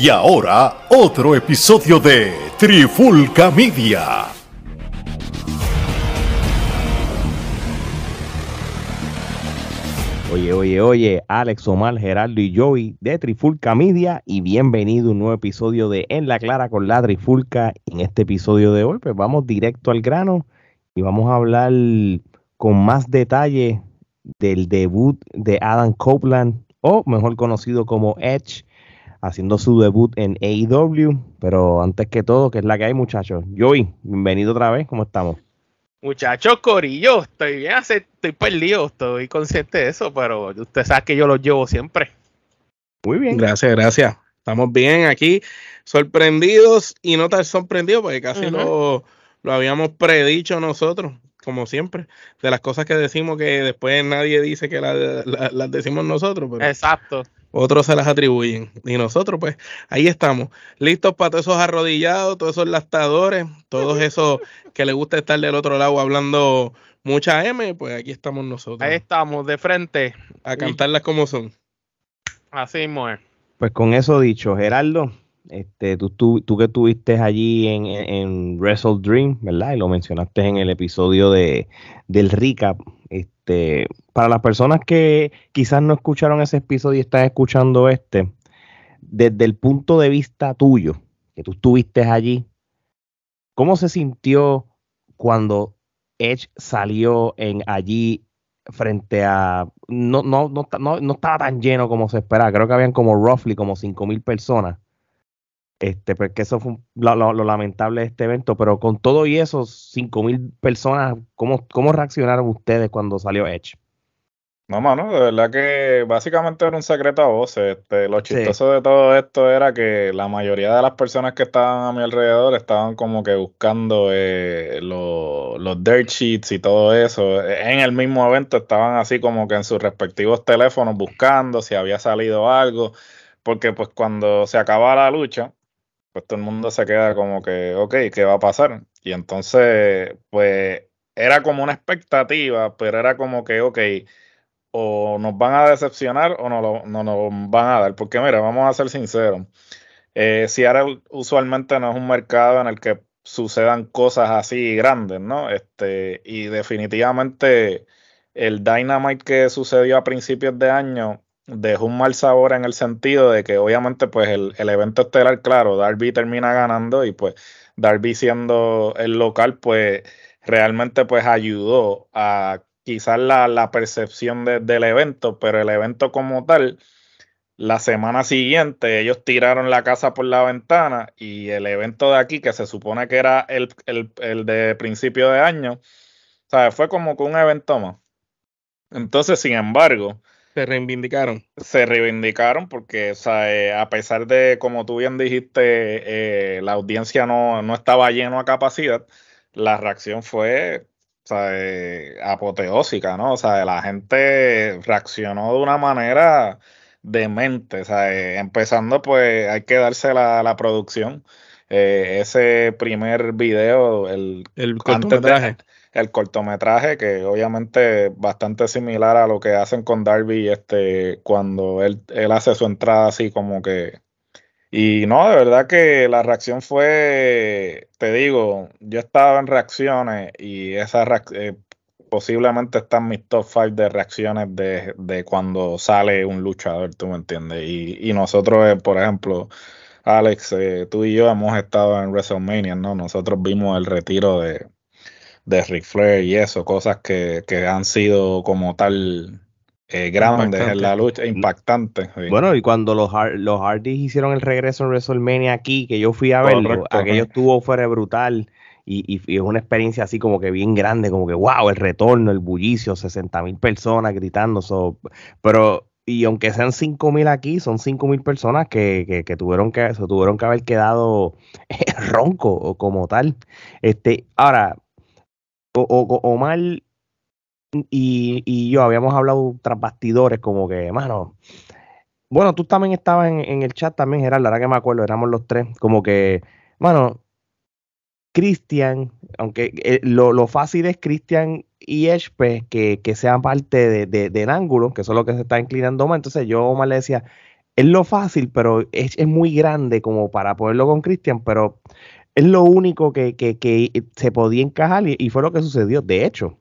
Y ahora, otro episodio de Trifulca Media. Oye, oye, oye, Alex Omar, Gerardo y Joey de Trifulca Media y bienvenido a un nuevo episodio de En la Clara con la Trifulca. En este episodio de hoy, pues vamos directo al grano y vamos a hablar con más detalle del debut de Adam Copeland, o mejor conocido como Edge, haciendo su debut en AEW. Pero antes que todo, ¿qué es la que hay, muchachos? Joey, bienvenido otra vez, ¿cómo estamos? Muchachos, Corillo, estoy bien, estoy perdido, estoy consciente de eso, pero usted sabe que yo los llevo siempre. Muy bien. Gracias, gracias. Estamos bien aquí, sorprendidos y no tan sorprendidos, porque casi lo, lo habíamos predicho nosotros como siempre, de las cosas que decimos que después nadie dice que las decimos nosotros. Pero Exacto. Otros se las atribuyen. Y nosotros, pues, ahí estamos, listos para todos esos arrodillados, todos esos lastadores, todos esos que les gusta estar del otro lado hablando mucha M, pues aquí estamos nosotros. Ahí estamos, de frente. A cantarlas como son. Así mismo Pues con eso dicho, Gerardo, este, tú, que estuviste allí en, Wrestle Dream, ¿verdad? Y lo mencionaste en el episodio de, del recap. Este, para las personas que quizás no escucharon ese episodio y están escuchando este, desde el punto de vista tuyo, que tú estuviste allí, ¿cómo se sintió cuando Edge salió en allí frente a no, no, no, no, no estaba tan lleno como se esperaba, creo que habían como roughly como cinco mil personas este, porque pues, eso fue lo, lamentable de este evento, pero con todo y eso, 5.000 personas, ¿cómo, ¿cómo reaccionaron ustedes cuando salió Edge? No, mano, de verdad que básicamente era un secreto a voces. Este, lo chistoso de todo esto era que la mayoría de las personas que estaban a mi alrededor estaban como que buscando eh, los dirt sheets y todo eso. En el mismo evento estaban así como que en sus respectivos teléfonos buscando si había salido algo. Porque pues cuando se acaba la lucha, pues todo el mundo se queda como que, ok, ¿qué va a pasar? Y entonces, pues era como una expectativa, pero era como que, ok, o nos van a decepcionar o no, no nos van a dar. Porque mira, vamos a ser sinceros, eh, ahora usualmente no es un mercado en el que sucedan cosas así grandes, ¿no? Este, y definitivamente el Dynamite que sucedió a principios de año dejó un mal sabor en el sentido de que obviamente pues el, evento estelar, claro, Darby termina ganando y pues Darby siendo el local pues realmente pues ayudó a quizás la, percepción del evento, pero el evento como tal, la semana siguiente ellos tiraron la casa por la ventana y el evento de aquí, que se supone que era el, el de principio de año, ¿sabes? fue como que un evento más. Entonces, sin embargo, se reivindicaron. Se reivindicaron porque, eh, a pesar de, como tú bien dijiste, eh, la audiencia no, estaba lleno a capacidad, la reacción fue eh, apoteósica, ¿no? O sea, la gente reaccionó de una manera demente, o sea, empezando pues hay que darse la, la producción. ese primer video, el, el cortometraje el cortometraje, que obviamente bastante similar a lo que hacen con Darby este, cuando él, él hace su entrada así como que... Y no, de verdad que la reacción fue, te digo, yo estaba en reacciones y esa eh, posiblemente está en mis top 5 de reacciones de, de, cuando sale un luchador, tú me entiendes. Y, y nosotros, eh, por ejemplo, Alex, eh, tú y yo hemos estado en WrestleMania, ¿no? Nosotros vimos el retiro de, de Ric Flair y eso, cosas que, han sido como tal eh, grandes en la lucha, impactantes. Bueno, y cuando los, los Hardys hicieron el regreso en WrestleMania aquí, que yo fui a verlo, aquello estuvo fuera brutal. Y, y, es una experiencia así como que bien grande, como que wow, el retorno, el bullicio, 60 mil personas gritando. pero, y aunque sean 5 mil aquí, son 5 mil personas que, que, tuvieron que se tuvieron que haber quedado ronco como tal. Este, ahora, o, Omar y, y, yo habíamos hablado tras bastidores, como que, mano, bueno, tú también estabas en, el chat también, Gerard, la verdad que me acuerdo, éramos los tres, como que, mano, Cristian, aunque eh, lo, fácil es Cristian y Edge, pues, que, que sean parte de, del ángulo, que eso es lo que se está inclinando más. Entonces yo Omar le decía, es lo fácil, pero es, muy grande como para poderlo con Christian, pero es lo único que, se podía encajar y, fue lo que sucedió. De hecho,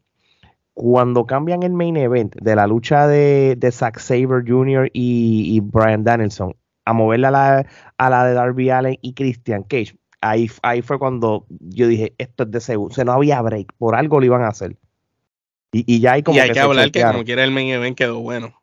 cuando cambian el main event de la lucha de, de Zack Saber Jr. y, Brian Danielson a moverla a la, a la de Darby Allen y Christian Cage, ahí, ahí fue cuando yo dije, esto es de seguro, o sea, no había break, por algo lo iban a hacer. Y, ya hay como... Y hay que, hablar que como quiera el main event quedó bueno.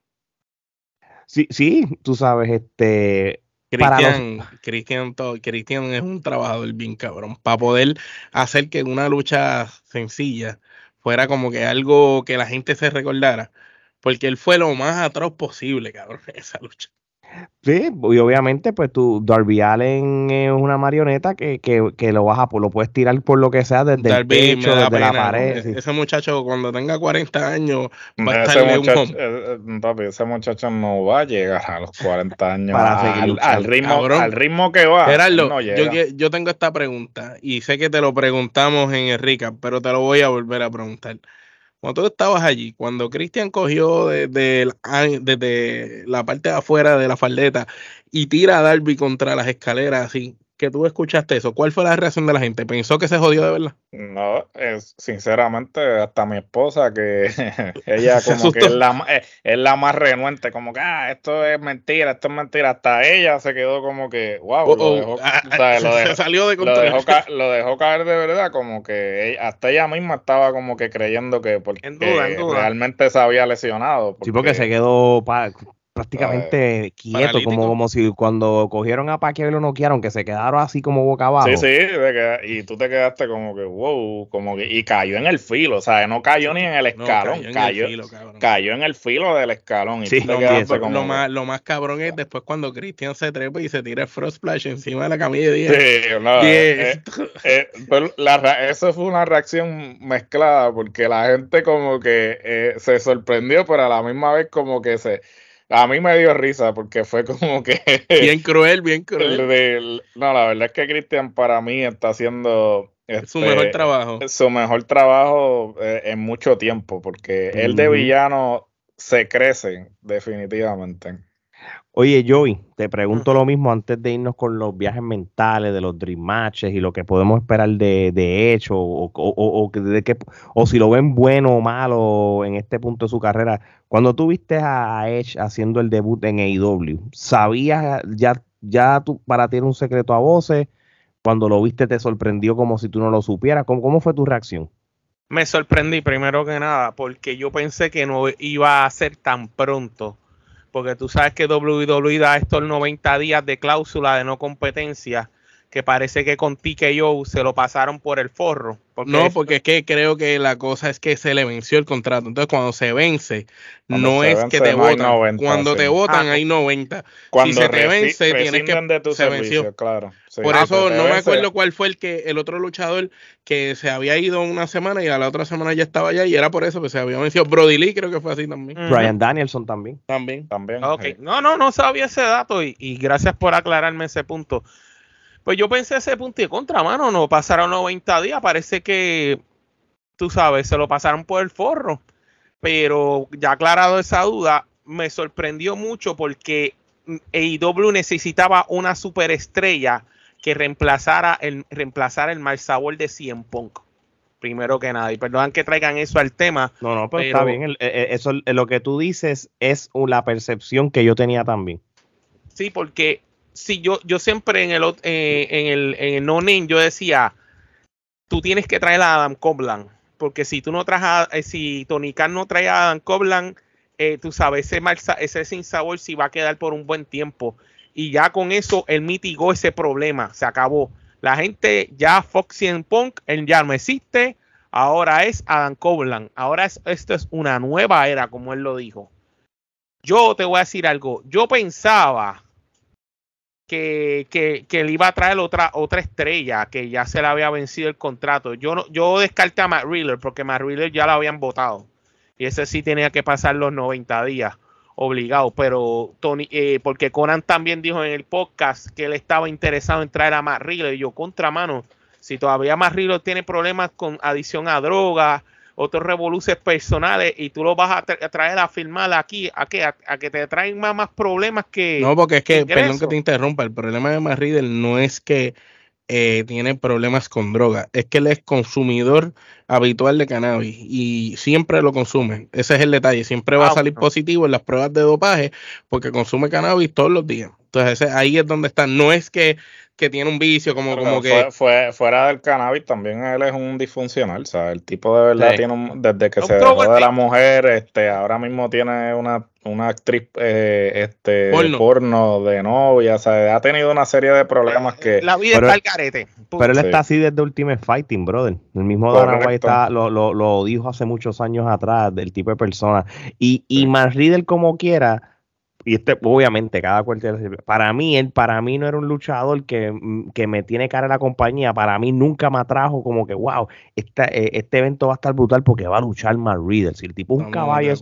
Sí, sí, tú sabes, este... Cristian, Cristian, Cristian es un trabajador bien cabrón. Para poder hacer que una lucha sencilla fuera como que algo que la gente se recordara. Porque él fue lo más atroz posible, cabrón, esa lucha. Sí, y obviamente, pues tú, Darby Allen es una marioneta que, que, que lo vas a, lo puedes tirar por lo que sea desde el pecho, desde la pared. Ese muchacho cuando tenga 40 años va a estar ese muchacho, eh, eh, papi, ese muchacho no va a llegar a los 40 años al, ritmo, al ritmo que va. Gerardo, yo, yo tengo esta pregunta y sé que te lo preguntamos en el recap, pero te lo voy a volver a preguntar. Cuando tú estabas allí, cuando Cristian cogió desde, la parte de afuera de la faldeta y tira a Darby contra las escaleras así, que tú escuchaste eso, ¿cuál fue la reacción de la gente? ¿Pensó que se jodió de verdad? No, es, sinceramente, hasta mi esposa, que ella como que es la, eh, es, la, más renuente, como que, ah, esto es mentira, esto es mentira. Hasta ella se quedó como que, wow, lo, dejó, salió de lo dejó, lo dejó, caer de verdad, como que hasta ella misma estaba como que creyendo que porque realmente se había lesionado. sí, porque se quedó prácticamente quieto, como, como si cuando cogieron a Pacquiao y lo noquearon, que se quedaron así como boca abajo. Sí, sí, y tú te quedaste como que, wow, como que, y cayó en el filo, o sea, no cayó ni en el escalón, cayó, cayó, en el filo del escalón. Y tú te como lo, más, lo más cabrón es después cuando Cristian se trepa y se tira el Frost Splash encima de la camilla de 10. Sí, no, eh, eh, eso fue una reacción mezclada, porque la gente como que eh, se sorprendió, pero a la misma vez como que se a mí me dio risa porque fue como que... Bien cruel, bien cruel. no, la verdad es que Cristian para mí está haciendo... su mejor trabajo. Su mejor trabajo eh, en mucho tiempo porque él de villano se crece definitivamente. Oye, Joey, te pregunto lo mismo antes de irnos con los viajes mentales de los Dream Matches y lo que podemos esperar de, de hecho o, o, de que, o si lo ven bueno o malo en este punto de su carrera. Cuando tú viste a Edge haciendo el debut en AEW, ¿sabías ya, ya tú, para ti era un secreto a voces? Cuando lo viste te sorprendió como si tú no lo supieras. ¿Cómo, cómo fue tu reacción? Me sorprendí primero que nada porque yo pensé que no iba a ser tan pronto porque tú sabes que WWE da estos 90 días de cláusula de no competencia que parece que con TKO se lo pasaron por el forro. no, porque es que creo que la cosa es que se le venció el contrato. Entonces, cuando se vence, no es que te votan. cuando te votan, hay 90. Cuando si se te vence, tienes que. De tu se venció. Claro. Por eso no me acuerdo cuál fue el que el otro luchador que se había ido una semana y a la otra semana ya estaba allá y era por eso que se había vencido. Brody Lee creo que fue así también. Brian Danielson también. También. También. Okay. No, no, no sabía ese dato y, y gracias por aclararme ese punto. Pues yo pensé ese punto de contra, mano, no pasaron 90 días, parece que, tú sabes, se lo pasaron por el forro. Pero ya aclarado esa duda, me sorprendió mucho porque AEW necesitaba una superestrella que reemplazara el, reemplazara el mal sabor de Cien Punk. Primero que nada, y perdonan que traigan eso al tema. No, no, pero, está bien. Eh, eh, eso, lo que tú dices es la percepción que yo tenía también. Sí, porque si yo, yo siempre en el, eh, en el, en el no name yo decía, tú tienes que traer a Adam Coblan, porque si tú no traes a, eh, si Tony Khan no trae a Adam Coblan, eh, tú sabes, ese, mal, ese sin sabor si va a quedar por un buen tiempo. Y ya con eso él mitigó ese problema, se acabó. La gente ya Foxy en Punk, él ya no existe, ahora es Adam Coblan, ahora es, esto es una nueva era, como él lo dijo. Yo te voy a decir algo, yo pensaba que, que, le iba a traer otra, otra estrella que ya se le había vencido el contrato. Yo, no, yo descarté a Matt Reeler porque Matt Reeler ya lo habían votado. Y ese sí tenía que pasar los 90 días obligado. Pero Tony, eh, porque Conan también dijo en el podcast que él estaba interesado en traer a Matt Reeler. Y yo, contramano, si todavía Matt Reeler tiene problemas con adición a drogas otros revoluciones personales y tú lo vas a, traer a firmar aquí, a que, a, que te traen más, más problemas que. No, porque es que, perdón que te interrumpa, el problema de Matt no es que eh, tiene problemas con droga. Es que él es consumidor habitual de cannabis y siempre lo consume. Ese es el detalle. Siempre va a ah, salir positivo en las pruebas de dopaje porque consume cannabis todos los días. Entonces ahí es donde está. No es que que tiene un vicio, como, como que. Fue, fuera del cannabis, también él es un disfuncional. O sea, el tipo de verdad tiene un. Desde que se dejó de la mujer, este, ahora mismo tiene una, una actriz eh, este, porno. de novia. O sea, ha tenido una serie de problemas que. La vida está al carete. Pero él está así desde Ultimate Fighting, brother. El mismo Dana White está, lo, lo, lo, dijo hace muchos años atrás, del tipo de persona. Y, y sí. como quiera y este, obviamente, cada cual Para mí, él, para mí no era un luchador que, mm, que, me tiene cara en la compañía. Para mí nunca me atrajo como que, wow, este, este evento va a estar brutal porque va a luchar Matt Riddle. Si el tipo es un caballo.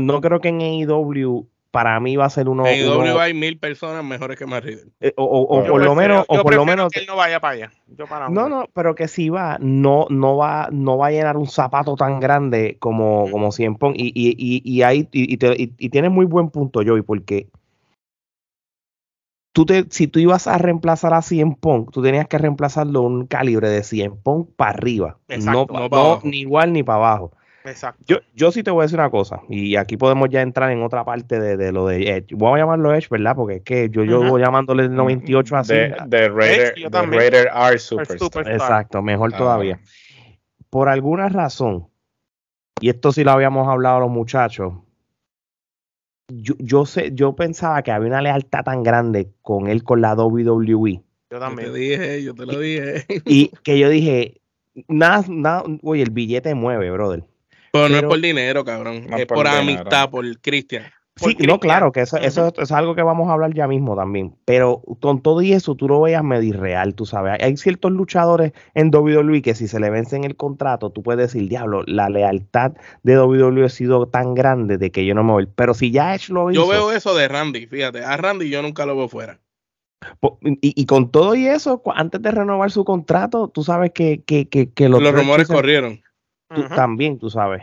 no creo que en AEW para mí va a ser uno. En IW hay mil personas mejores que más eh, o, o, por lo menos, o por lo menos que él no vaya para allá. no, no, pero que si va, no, no va, no va a llenar un zapato tan grande como, como Cien Y, y, y, y ahí, y, y, tienes muy buen punto, Joey, porque tú te, si tú ibas a reemplazar a Cien Pong, tú tenías que reemplazarlo un calibre de Cien Pong para arriba. no, no ni igual ni para abajo. Yo, yo sí te voy a decir una cosa, y aquí podemos ya entrar en otra parte de, lo de Edge. Voy a llamarlo Edge, ¿verdad? Porque es que yo, yo voy llamándole el 98 así. De, Raider, Raider R Superstar. Exacto, mejor ah, todavía. Por alguna razón, y esto sí lo habíamos hablado los muchachos, yo, yo, sé, yo pensaba que había una lealtad tan grande con él con la WWE. Yo también. te dije, yo te lo dije. Y que yo dije, nada, nada, oye, el billete mueve, brother. Pero, no es por dinero, cabrón. es por, amistad, por Cristian. Sí, no, claro, que eso, eso es algo que vamos a hablar ya mismo también. Pero con todo y eso, tú lo veas medio real, tú sabes. Hay ciertos luchadores en WWE que si se le vence en el contrato, tú puedes decir, diablo, la lealtad de WWE ha sido tan grande de que yo no me voy. Pero si ya Edge lo hizo. Yo veo eso de Randy, fíjate. A Randy yo nunca lo veo fuera. Y, con todo y eso, antes de renovar su contrato, tú sabes que, que, que, los, rumores corrieron también, tú sabes.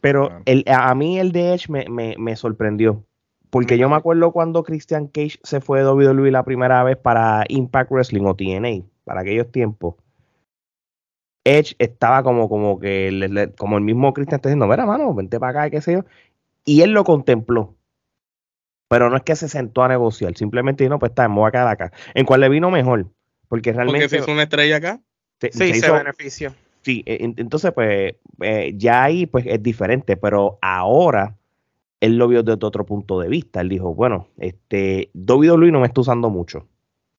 Pero el, a mí el de Edge me, me, sorprendió. Porque yo me acuerdo cuando Christian Cage se fue de WWE la primera vez para Impact Wrestling o TNA, para aquellos tiempos. Edge estaba como, como que, como el mismo Christian está diciendo, mira, mano, vente para acá, qué sé yo. Y él lo contempló. Pero no es que se sentó a negociar, simplemente dijo, no, pues está, me voy a quedar acá. En cual le vino mejor. Porque realmente. Porque se hizo una estrella acá. sí, se, benefició. Sí, e, entonces pues eh, ya ahí pues es diferente, pero ahora él lo vio desde otro punto de vista. Él dijo, bueno, este WWE no me está usando mucho.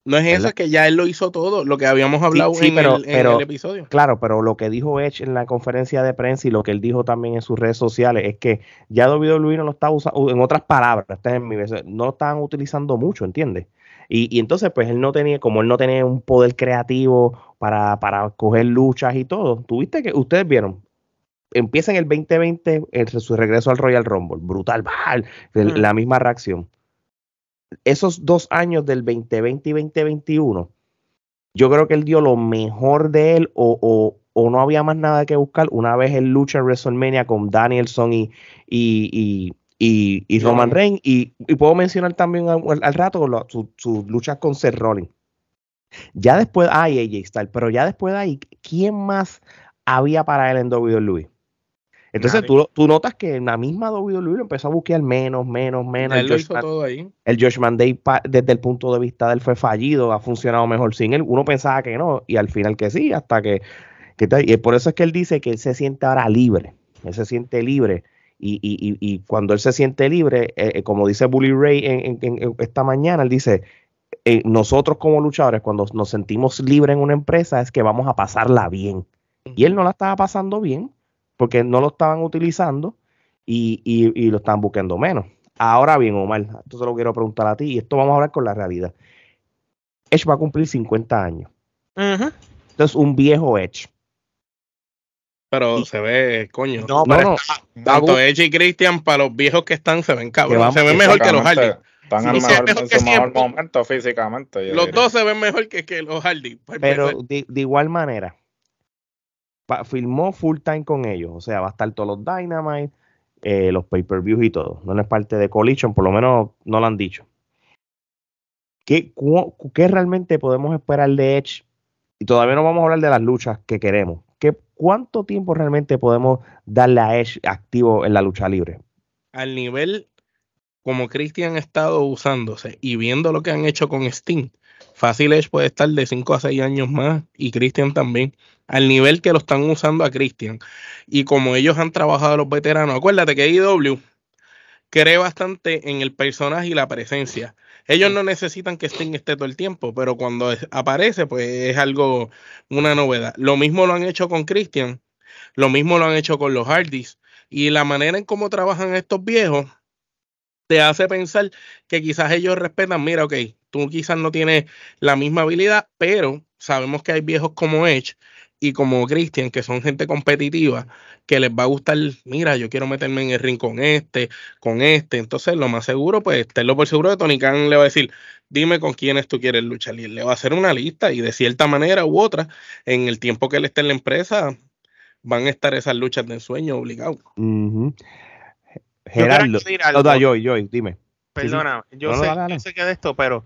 No es eso, es que ya él lo hizo todo, lo que habíamos hablado en, el, episodio. Claro, pero lo que dijo Edge en la conferencia de prensa y lo que él dijo también en sus redes sociales es que ya WWE no lo está usando, en otras palabras, no lo estaban utilizando mucho, ¿entiendes? Y, entonces, pues él no tenía, como él no tenía un poder creativo para, para coger luchas y todo, tuviste que, ustedes vieron, empieza en el 2020 en su regreso al Royal Rumble, brutal, la misma reacción. Esos dos años del 2020 y 2021, yo creo que él dio lo mejor de él o, o, o no había más nada que buscar una vez él lucha en WrestleMania con Danielson y, y, y, Roman Reigns. Y, puedo mencionar también al, rato sus luchas con Seth Rollins. Ya después, hay AJ Styles, pero ya después de ahí, ¿quién más había para él en WWE? Entonces tú, tú, notas que en la misma WWE lo empezó a buscar menos, menos, menos. el, Josh todo ahí. el Josh Day, desde el punto de vista de él, fue fallido, ha funcionado mejor sin él. Uno pensaba que no, y al final que sí, hasta que. que y por eso es que él dice que él se siente ahora libre. Él se siente libre y, y, y, cuando él se siente libre, eh, eh, como dice Bully Ray en, esta mañana, él dice, eh, nosotros como luchadores, cuando nos sentimos libres en una empresa, es que vamos a pasarla bien. Y él no la estaba pasando bien, porque no lo estaban utilizando y, y lo estaban buscando menos. Ahora bien, Omar, esto se lo quiero preguntar a ti, y esto vamos a hablar con la realidad. Edge va a cumplir 50 años. Entonces, un viejo Edge pero se ve, coño. No, pero tanto Edge y Christian, para los viejos que están, se ven cabrón. Se ven mejor que los Hardy. Están en, su mejor momento físicamente. Los dos se ven mejor que, que los Hardy. Pero de, igual manera, filmó full time con ellos, o sea, va a estar todos los Dynamite, eh, los pay-per-views y todo. No es parte de Collision, por lo menos no lo han dicho. ¿Qué, ¿Qué, realmente podemos esperar de Edge? Y todavía no vamos a hablar de las luchas que queremos. ¿Qué, ¿Cuánto tiempo realmente podemos darle a Edge activo en la lucha libre? Al nivel como Christian ha estado usándose y viendo lo que han hecho con Sting, fácil Edge puede estar de 5 a 6 años más y Christian también al nivel que lo están usando a Christian. Y como ellos han trabajado los veteranos, acuérdate que IW cree bastante en el personaje y la presencia. Ellos no necesitan que Sting esté todo el tiempo, pero cuando aparece, pues es algo, una novedad. Lo mismo lo han hecho con Christian, lo mismo lo han hecho con los Hardys. Y la manera en cómo trabajan estos viejos te hace pensar que quizás ellos respetan, mira, ok, tú quizás no tienes la misma habilidad, pero sabemos que hay viejos como Edge y como Christian, que son gente competitiva, que les va a gustar, mira, yo quiero meterme en el ring con este, con este. Entonces, lo más seguro, pues, tenlo por seguro de Tony Khan le va a decir, dime con quiénes tú quieres luchar. Y él le va a hacer una lista y de cierta manera u otra, en el tiempo que él esté en la empresa, van a estar esas luchas de ensueño obligados. Gerardo, yo, yo, dime. Perdona, yo, sé, yo sé que de esto, pero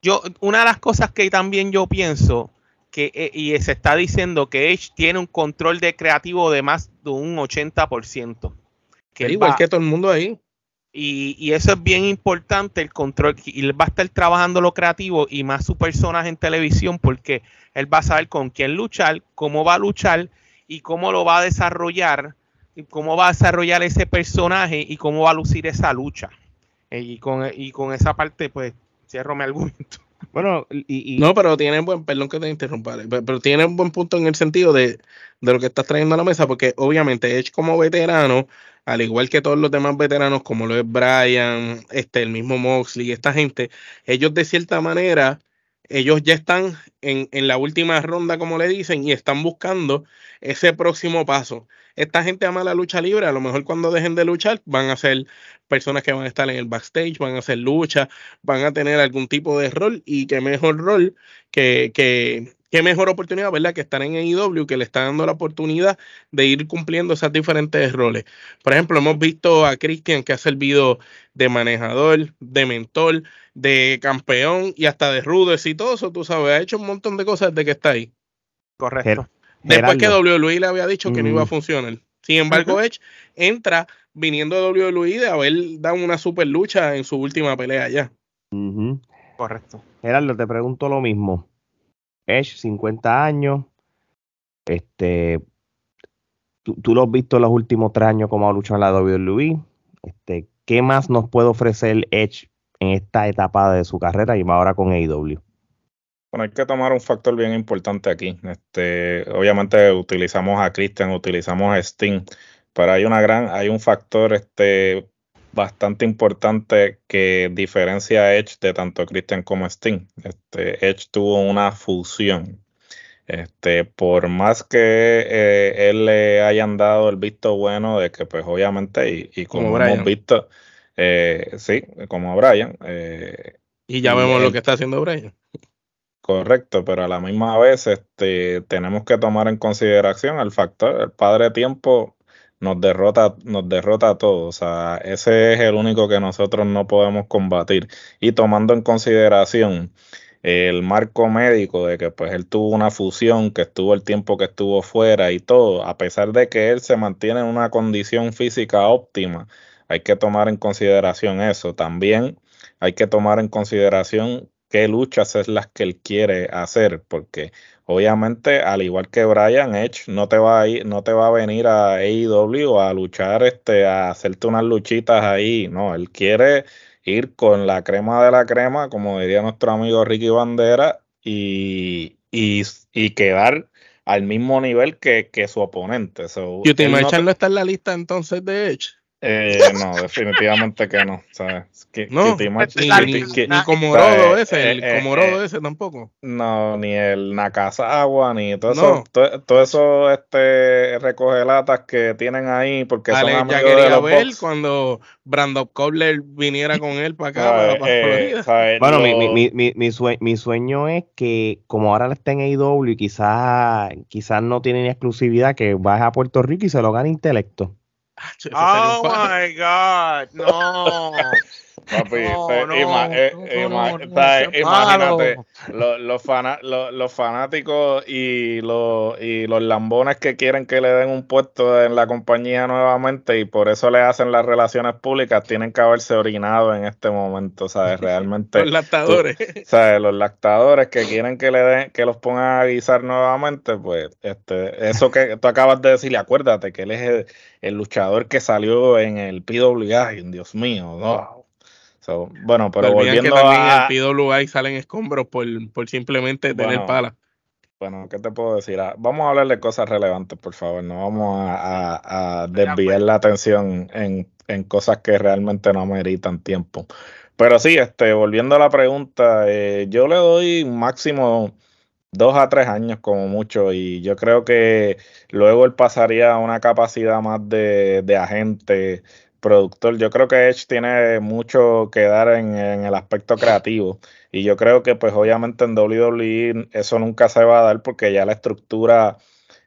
yo, una de las cosas que también yo pienso que, eh, y se está diciendo que Edge tiene un control de creativo de más de un 80%. Que igual que todo el mundo ahí. Y, eso es bien importante, el control. Y él va a estar trabajando lo creativo y más su personaje en televisión porque él va a saber con quién luchar, cómo va a luchar y cómo lo va a desarrollar, y cómo va a desarrollar ese personaje y cómo va a lucir esa lucha. Eh, y con, y con esa parte, pues, cierro mi argumento. Bueno, y, No, pero tiene buen, perdón que te interrumpa, pero, tiene un buen punto en el sentido de, lo que estás trayendo a la mesa, porque obviamente Edge como veterano, al igual que todos los demás veteranos, como lo es Brian, este, el mismo Moxley, esta gente, ellos de cierta manera, ellos ya están en, en la última ronda, como le dicen, y están buscando ese próximo paso esta gente ama la lucha libre, a lo mejor cuando dejen de luchar van a ser personas que van a estar en el backstage, van a hacer lucha, van a tener algún tipo de rol y qué mejor rol que, que qué mejor oportunidad, ¿verdad? Que estar en AEW, que le está dando la oportunidad de ir cumpliendo esos diferentes roles. Por ejemplo, hemos visto a Christian que ha servido de manejador, de mentor, de campeón y hasta de rudo exitoso, tú sabes, ha hecho un montón de cosas desde que está ahí. Correcto. Después que WWE le había dicho que no iba a funcionar. Sin embargo, Edge entra viniendo de WWE de haber dado una super lucha en su última pelea ya. Correcto. Gerardo, te pregunto lo mismo. Edge, 50 años. Este, tú, lo has visto en los últimos tres años como ha luchado en la WWE. Este, ¿Qué más nos puede ofrecer Edge en esta etapa de su carrera y ahora con AEW? Bueno, hay que tomar un factor bien importante aquí. Este, obviamente utilizamos a Christian, utilizamos a Sting, pero hay una gran, hay un factor este, bastante importante que diferencia a Edge de tanto Christian como Sting. Este, Edge tuvo una fusión. Este, por más que eh, él le hayan dado el visto bueno de que, pues, obviamente, y, como, hemos visto, eh, sí, como Brian. Eh, y ya vemos lo que está haciendo Brian. Correcto, pero a la misma vez este, tenemos que tomar en consideración el factor, el padre tiempo nos derrota, nos derrota a todos. O sea, ese es el único que nosotros no podemos combatir. Y tomando en consideración el marco médico de que pues él tuvo una fusión, que estuvo el tiempo que estuvo fuera y todo, a pesar de que él se mantiene en una condición física óptima, hay que tomar en consideración eso. También hay que tomar en consideración qué luchas es las que él quiere hacer, porque obviamente, al igual que Brian Edge, no te va a ir, no te va a venir a AEW a luchar, este, a hacerte unas luchitas ahí, no, él quiere ir con la crema de la crema, como diría nuestro amigo Ricky Bandera, y, y, quedar al mismo nivel que, su oponente. ¿Y Ultimate no está en la lista entonces de Edge? Eh, no, definitivamente que no. ¿sabes? no, ni, como Rodo ese, el eh, como Rodo ese tampoco. No, ni el Nakazawa, ni todo eso, todo, eso este, recoge latas que tienen ahí porque son amigos ya quería ver cuando Brandon Cobler viniera con él para acá. Para, bueno, mi, mi, mi, mi, sueño, mi sueño es que como ahora está en AEW y quizás quizás no tienen exclusividad, que vaya a Puerto Rico y se lo gane intelecto. Oh my God, no. Papi, imagínate los, fanáticos y los, y los lambones que quieren que le den un puesto en la compañía nuevamente y por eso le hacen las relaciones públicas, tienen que haberse orinado en este momento, ¿sabes? Realmente. los lactadores. ¿Sabes? Los lactadores que quieren que le den, que los pongan a guisar nuevamente, pues, este, eso que tú acabas de decirle, acuérdate que él es el, luchador que salió en el PWA, Dios mío, no bueno, pero volviendo a... en el PWI salen escombros por, simplemente tener pala. Bueno, ¿qué te puedo decir? Ah, vamos a hablar de cosas relevantes, por favor. No vamos a, desviar la atención en, cosas que realmente no meritan tiempo. Pero sí, este, volviendo a la pregunta, eh, yo le doy máximo dos a tres años como mucho y yo creo que luego él pasaría a una capacidad más de, de agente, productor. Yo creo que Edge tiene mucho que dar en, el aspecto creativo. Y yo creo que, pues, obviamente en WWE eso nunca se va a dar porque ya la estructura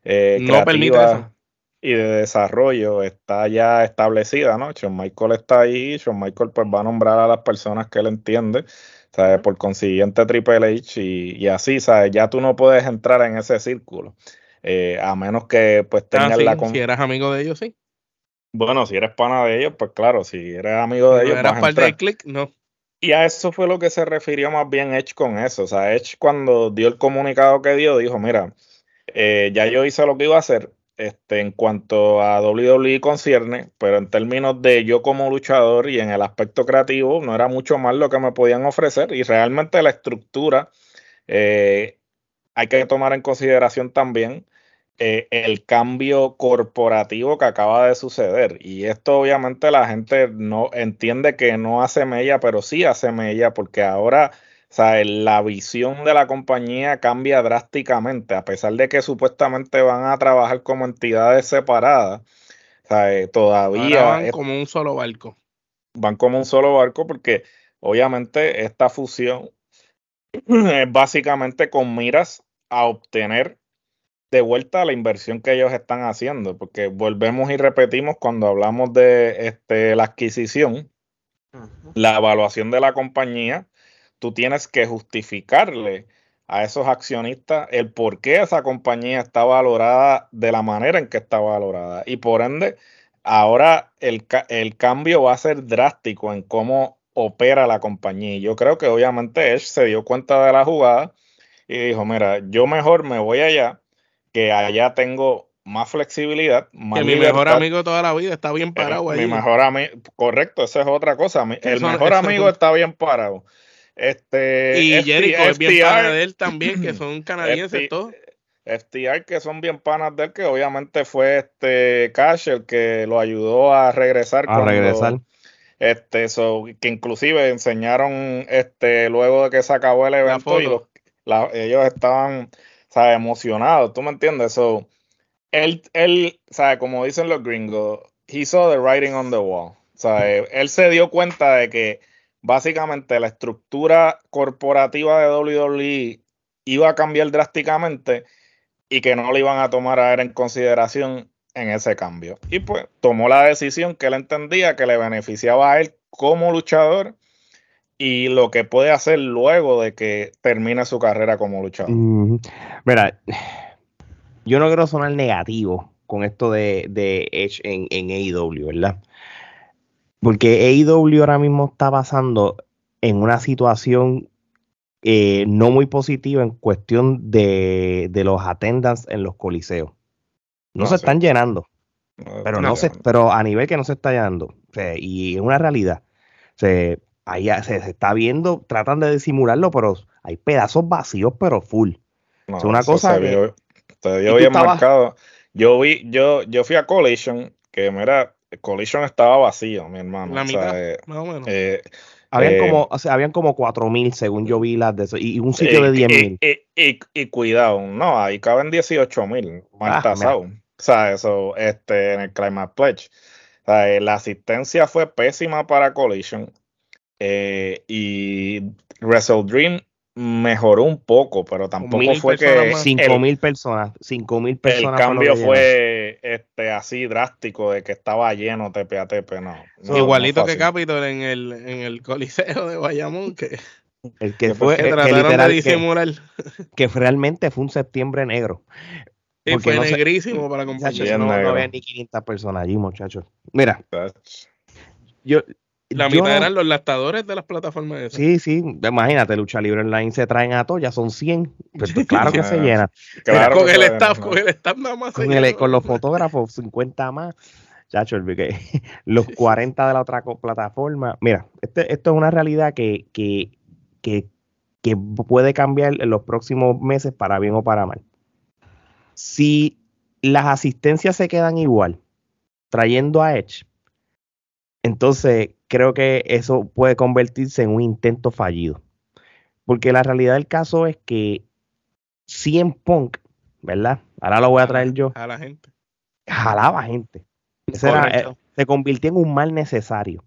eh, creativa y de desarrollo está ya establecida, ¿no? Shawn Michael está ahí, Shawn Michael pues va a nombrar a las personas que él entiende, ¿sabes? Por consiguiente Triple H y, así, ¿sabes? Ya tú no puedes entrar en ese círculo. Eh, a menos que pues ah, tengas la... Si eras amigo de ellos, sí. Bueno, si eres pana de ellos, pues claro, si eres amigo de ellos. Eras parte de click, no. Y a eso fue lo que se refirió más bien Edge con eso. O sea, Edge cuando dio el comunicado que dio, dijo, mira, eh, ya yo hice lo que iba a hacer este, en cuanto a WWE concierne, pero en términos de yo como luchador y en el aspecto creativo, no era mucho más lo que me podían ofrecer. Y realmente la estructura eh, hay que tomar en consideración también eh, el cambio corporativo que acaba de suceder. Y esto obviamente la gente no entiende que no hace mella, pero sí hace mella porque ahora la visión de la compañía cambia drásticamente, a pesar de que supuestamente van a trabajar como entidades separadas. todavía van como un solo barco. Van como un solo barco porque obviamente esta fusión es básicamente con miras a obtener de vuelta a la inversión que ellos están haciendo, porque volvemos y repetimos cuando hablamos de este, la adquisición, la evaluación de la compañía, tú tienes que justificarle a esos accionistas el por qué esa compañía está valorada de la manera en que está valorada. Y por ende, ahora el, el cambio va a ser drástico en cómo opera la compañía. Y yo creo que obviamente Edge se dio cuenta de la jugada y dijo, mira, yo mejor me voy allá que allá tengo más flexibilidad. Más que mi mejor amigo toda la vida está bien parado ahí. Mi mejor amigo, correcto, esa es otra cosa. el mejor amigo está bien parado. Este, y Jericho es bien pana de él también, que son canadienses todos. FTR, que son bien panas de él, que obviamente fue este Cash el que lo ayudó a regresar. A regresar. Este, eso que inclusive enseñaron este luego de que se acabó el evento y ellos estaban ¿sabes? Emocionado, ¿tú me entiendes? So, él, él, ¿sabes? Como dicen los gringos, he saw the writing on the wall. ¿sabes? Él se dio cuenta de que básicamente la estructura corporativa de WWE iba a cambiar drásticamente y que no le iban a tomar a él en consideración en ese cambio. Y pues tomó la decisión que él entendía que le beneficiaba a él como luchador y lo que puede hacer luego de que termine su carrera como luchador. Mira, yo no quiero sonar negativo con esto de, de Edge en, en AEW, ¿verdad? Porque AEW ahora mismo está pasando en una situación eh, no muy positiva en cuestión de, los attendance en los coliseos. No, se están llenando. pero no, se, pero a nivel que no se está llenando. y es una realidad. Se, ahí se, está viendo, tratan de disimularlo, pero hay pedazos vacíos, pero full. es una cosa que, bien marcado. Yo vi, yo, yo fui a Collision, que mira, Collision estaba vacío, mi hermano. La mitad, eh, más o menos. Eh, habían eh, como, o sea, habían como 4000 según yo vi las de eso, y un sitio de 10000. Y, y, y, cuidado, no, ahí caben 18000 más ah, O sea, eso, este, en el Climate Pledge. O sea, la asistencia fue pésima para Collision. Y Wrestle Dream mejoró un poco, pero tampoco fue que... 5 mil personas, 5 mil personas. El cambio fue este así drástico de que estaba lleno tepe a tepe, no. Igualito que Capitol en el, en el Coliseo de Bayamón, que... El que, fue, que, de disimular. Que, realmente fue un septiembre negro. Sí, fue negrísimo para comprar. No, no había ni 500 personas allí, muchachos. Mira, yo, la mitad eran los lactadores de las plataformas esas. Sí, sí, imagínate, Lucha Libre Online se traen a todos, ya son 100. Pues, pues, claro que se llena. Claro con el staff, con el staff nada más. Con, el, con los fotógrafos, 50 más. Chacho, los 40 de la otra plataforma. Mira, este, esto es una realidad que, que, que, que puede cambiar en los próximos meses para bien o para mal. Si las asistencias se quedan igual, trayendo a Edge, entonces creo que eso puede convertirse en un intento fallido. Porque la realidad del caso es que en Punk, ¿verdad? Ahora lo voy a traer yo. A la gente. Jalaba gente. Eh, se convirtió en un mal necesario.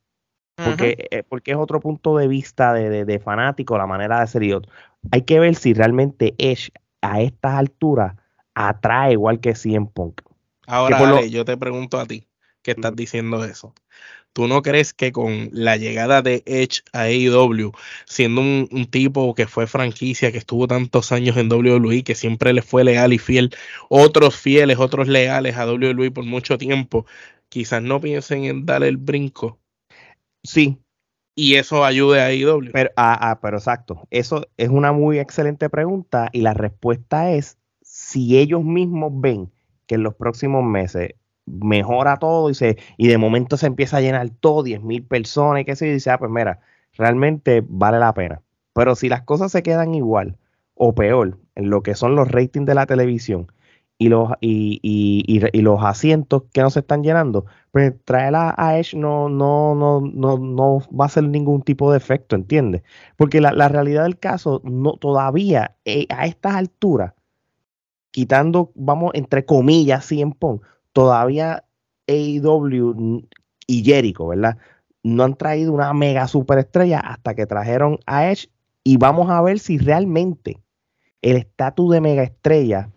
Porque, eh, porque es otro punto de vista de, fanático, la manera de ser y otro. Hay que ver si realmente Edge a estas alturas atrae igual que en Punk. Ahora, yo te pregunto a ti, que estás diciendo eso. ¿Tú no crees que con la llegada de Edge a AEW, siendo un, tipo que fue franquicia, que estuvo tantos años en WWE, que siempre le fue leal y fiel, otros fieles, otros leales a WWE por mucho tiempo, quizás no piensen en darle el brinco? Sí. Y eso ayude a AEW. Pero, ah, ah, pero exacto, eso es una muy excelente pregunta y la respuesta es si ellos mismos ven que en los próximos meses mejora todo y, se, y de momento se empieza a llenar todo, 10 mil personas y que se dice, ah, pues mira, realmente vale la pena. Pero si las cosas se quedan igual o peor en lo que son los ratings de la televisión y los, y, y, los asientos que no se están llenando, pues traerla a Edge no, no, no, no, no va a ser ningún tipo de efecto, ¿entiendes? Porque la, realidad del caso, no, todavía eh, a estas alturas, quitando, vamos, entre comillas, en Pong, todavía AEW y Jericho, ¿verdad? No han traído una mega superestrella hasta que trajeron a Edge y vamos a ver si realmente el estatus de mega estrella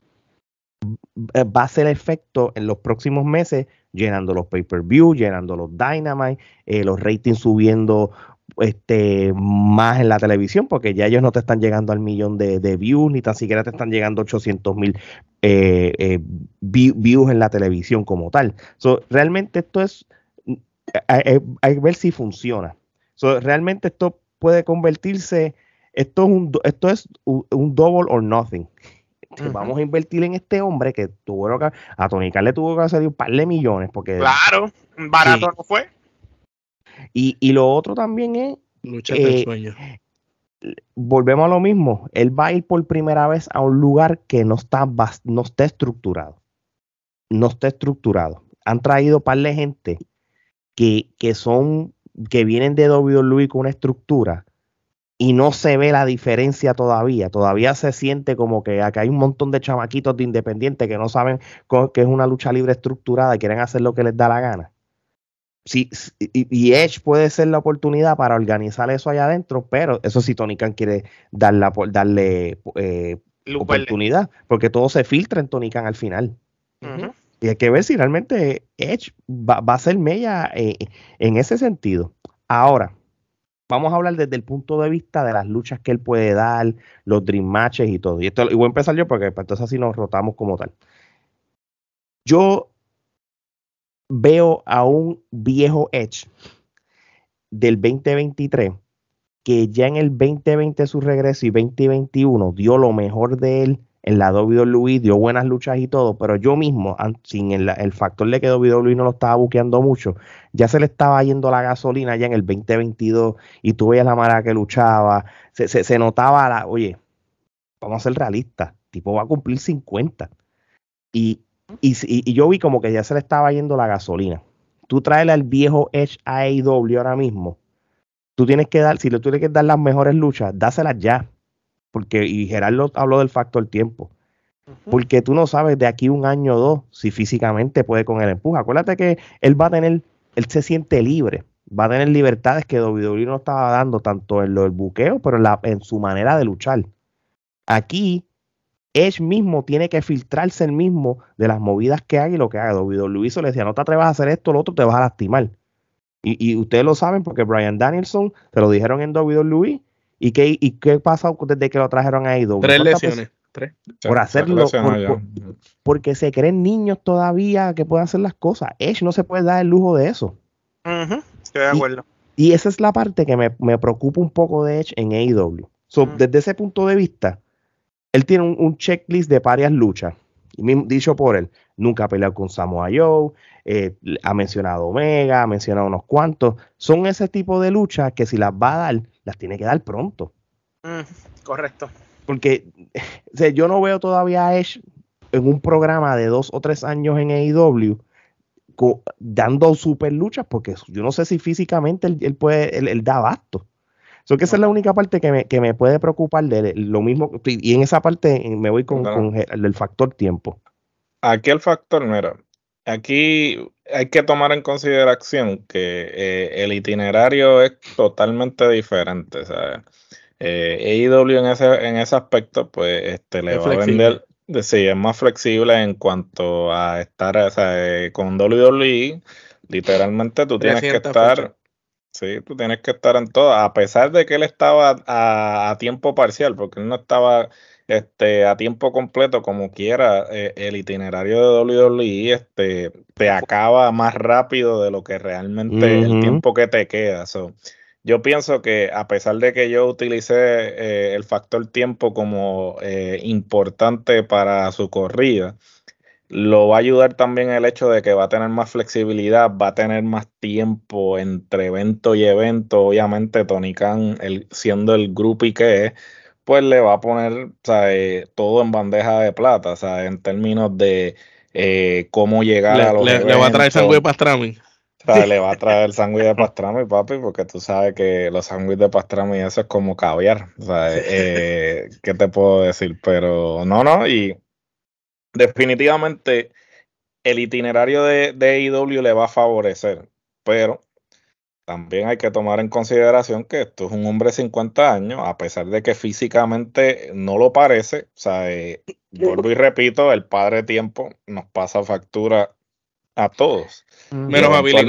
va a ser efecto en los próximos meses, llenando los pay-per-view, llenando los Dynamite, eh, los ratings subiendo este, más en la televisión, porque ya ellos no te están llegando al millón de, views, ni tan siquiera te están llegando 800 mil eh, eh, views en la televisión como tal. realmente esto es, hay, que ver si funciona. realmente esto puede convertirse, esto es un, esto es un, double or nothing. Vamos a invertir en este hombre que tuvo que, a Tony Khan le tuvo que hacer un par de millones. porque Claro, barato no fue. Y, lo otro también es. Lucha eh, sueño. Volvemos a lo mismo. Él va a ir por primera vez a un lugar que no está, no está estructurado. No está estructurado. Han traído par de gente que, que son, que vienen de WWE con una estructura y no se ve la diferencia todavía. Todavía se siente como que acá hay un montón de chamaquitos de independientes que no saben que es una lucha libre estructurada y quieren hacer lo que les da la gana sí, y, Edge puede ser la oportunidad para organizar eso allá adentro, pero eso sí, Tony Khan quiere darle, darle eh, oportunidad, porque todo se filtra en Tony Khan al final. Y hay que ver si realmente Edge va, a ser mella eh, en ese sentido. Ahora, vamos a hablar desde el punto de vista de las luchas que él puede dar, los dream matches y todo. Y esto y voy a empezar yo porque pues, entonces así nos rotamos como tal. Yo veo a un viejo Edge del 2023 que ya en el 2020 su regreso y 2021 dio lo mejor de él en la WWE, dio buenas luchas y todo, pero yo mismo, sin el, factor de que WWE no lo estaba buqueando mucho, ya se le estaba yendo la gasolina ya en el 2022 y tú veías la manera que luchaba, se, se notaba la, oye, vamos a ser realistas, tipo va a cumplir 50 y y, yo vi como que ya se le estaba yendo la gasolina. tú traes al viejo Edge a AEW ahora mismo, tú tienes que dar, si le tienes que dar las mejores luchas, dáselas ya. Porque, y Gerardo habló del factor tiempo. Porque tú no sabes de aquí un año o dos si físicamente puede con el empuje. Acuérdate que él va a tener, él se siente libre, va a tener libertades que WWE no estaba dando tanto en lo del buqueo, pero en, la, en su manera de luchar. Aquí, Edge mismo tiene que filtrarse el mismo de las movidas que haga y lo que haga. WWE le decía, no te atrevas a hacer esto, lo otro te vas a lastimar. Y, ustedes lo saben porque Brian Danielson te lo dijeron en WWE. ¿Y qué, y qué pasa desde que lo trajeron a IW? Tres lesiones. Tres. Por hacerlo. porque se creen niños todavía que pueden hacer las cosas. Edge no se puede dar el lujo de eso. Estoy de acuerdo. Y, esa es la parte que me, preocupa un poco de Edge en AEW. Desde ese punto de vista, él tiene un, checklist de varias luchas. Dicho por él, nunca ha peleado con Samoa Joe, eh, ha mencionado Omega, ha mencionado unos cuantos. Son ese tipo de luchas que si las va a dar, las tiene que dar pronto. Mm, correcto. Porque yo no veo todavía a Edge en un programa de dos o tres años en AEW dando super luchas, porque yo no sé si físicamente él, puede, él, da abasto. So que esa es la única parte que me, que me puede preocupar de lo mismo. Y en esa parte me voy con, con el factor tiempo. Aquí el factor, mira, Aquí hay que tomar en consideración que eh, el itinerario es totalmente diferente. ¿sabes? Eh, AEW en ese, en ese aspecto, pues este, le va a vender. Sí, es más flexible en cuanto a estar o sea, eh, con WWE. Literalmente tú tienes que estar. Sí, tú tienes que estar en todo. A pesar de que él estaba a, a tiempo parcial, porque él no estaba este, a tiempo completo, como quiera, eh, el itinerario de WWE este, te acaba más rápido de lo que realmente el tiempo que te queda. yo pienso que a pesar de que yo utilicé eh, el factor tiempo como eh, importante para su corrida, lo va a ayudar también el hecho de que va a tener más flexibilidad, va a tener más tiempo entre evento y evento. Obviamente, Tony Khan, siendo el grupo y que es, pues le va a poner todo en bandeja de plata, sea, en términos de eh, cómo llegar a los le, le va a traer sándwich de pastrami. le va a traer sándwich de pastrami, papi, porque tú sabes que los sándwiches de pastrami eso es como caviar. O sea, eh, ¿Qué te puedo decir? Pero no, no, y definitivamente el itinerario de, de IW le va a favorecer, pero también hay que tomar en consideración que esto es un hombre de 50 años, a pesar de que físicamente no lo parece. O sea, eh, vuelvo y repito, el padre tiempo nos pasa factura a todos. Menos a Billy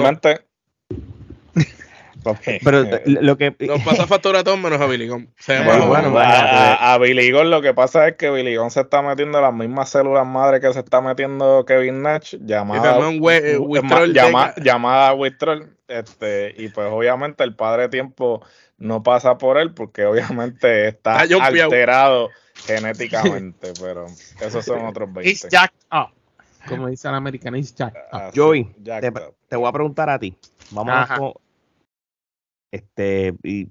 Pero lo que nos pasa factura a todos menos a Billy bueno, a, Billy lo que pasa es que Billy se está metiendo las mismas células madre que se está metiendo Kevin Nash, llamada, eh, llama, llamada este, y pues obviamente el padre tiempo no pasa por él porque obviamente está alterado genéticamente, pero esos son otros 20. Jack Como dice el americano, Jack Joey, te, voy a preguntar a ti. Vamos a este y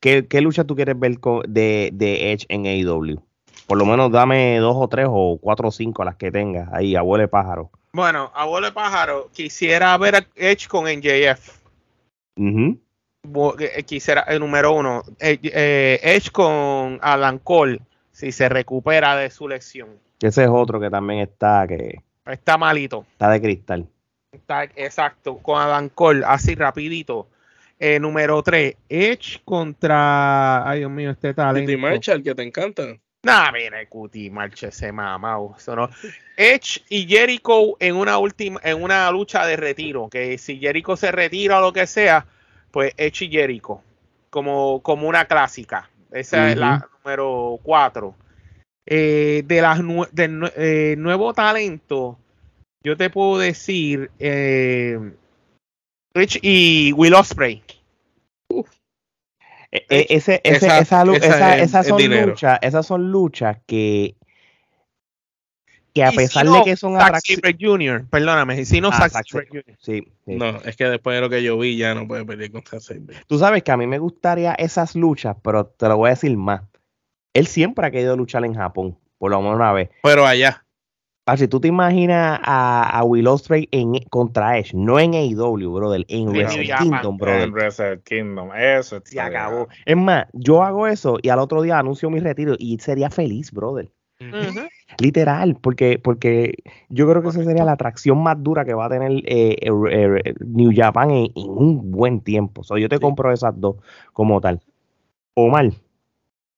¿qué, lucha tú quieres ver de, de Edge en AEW? Por lo menos dame dos o tres o cuatro o cinco las que tengas ahí, abuelo pájaro. Bueno, abuelo pájaro, quisiera ver a Edge con NJF. Eh, quisiera, el número uno, eh, eh, Edge con Alan Cole, si se recupera de su lesión. Ese es otro que también está que está malito. Está de cristal. Está exacto, con Adam Cole, así rapidito. Número tres, Edge contra. Ay, Dios mío, este talento. el que te encanta. Nah, mira, Cuti, marcha ese mamá. Edge y Jericho en una última, en una lucha de retiro. Que si Jericho se retira o lo que sea, pues Edge y Jericho. Como, como una clásica. Esa es la número 4. Eh, de las de, eh, nuevo talento, yo te puedo decir eh, Edge y Will Ospreay. E, e, ese, ese, esa, esa, esas, son luchas, esas son luchas que que a pesar de que son atractivas Junior, perdóname, si no ah, Junior. Sí, No, es que después de lo que yo vi ya no puede pedir contra Saber. Tú sabes que a mí me gustaría esas luchas, pero te lo voy a decir más. Él siempre ha querido luchar en Japón, por lo menos una vez. Pero allá. Si tú te imaginas a, a Will Ospreay en, contra Edge, no en AEW, brother, en Wrestle Kingdom, brother. En Wrestle Kingdom, eso se acabó. Es más, yo hago eso y al otro día anuncio mi retiro y sería feliz, brother. Literal, porque, porque yo creo que esa sería la atracción más dura que va a tener eh, eh, eh, New Japan en, un buen tiempo. So, yo te compro esas dos como tal. Omar,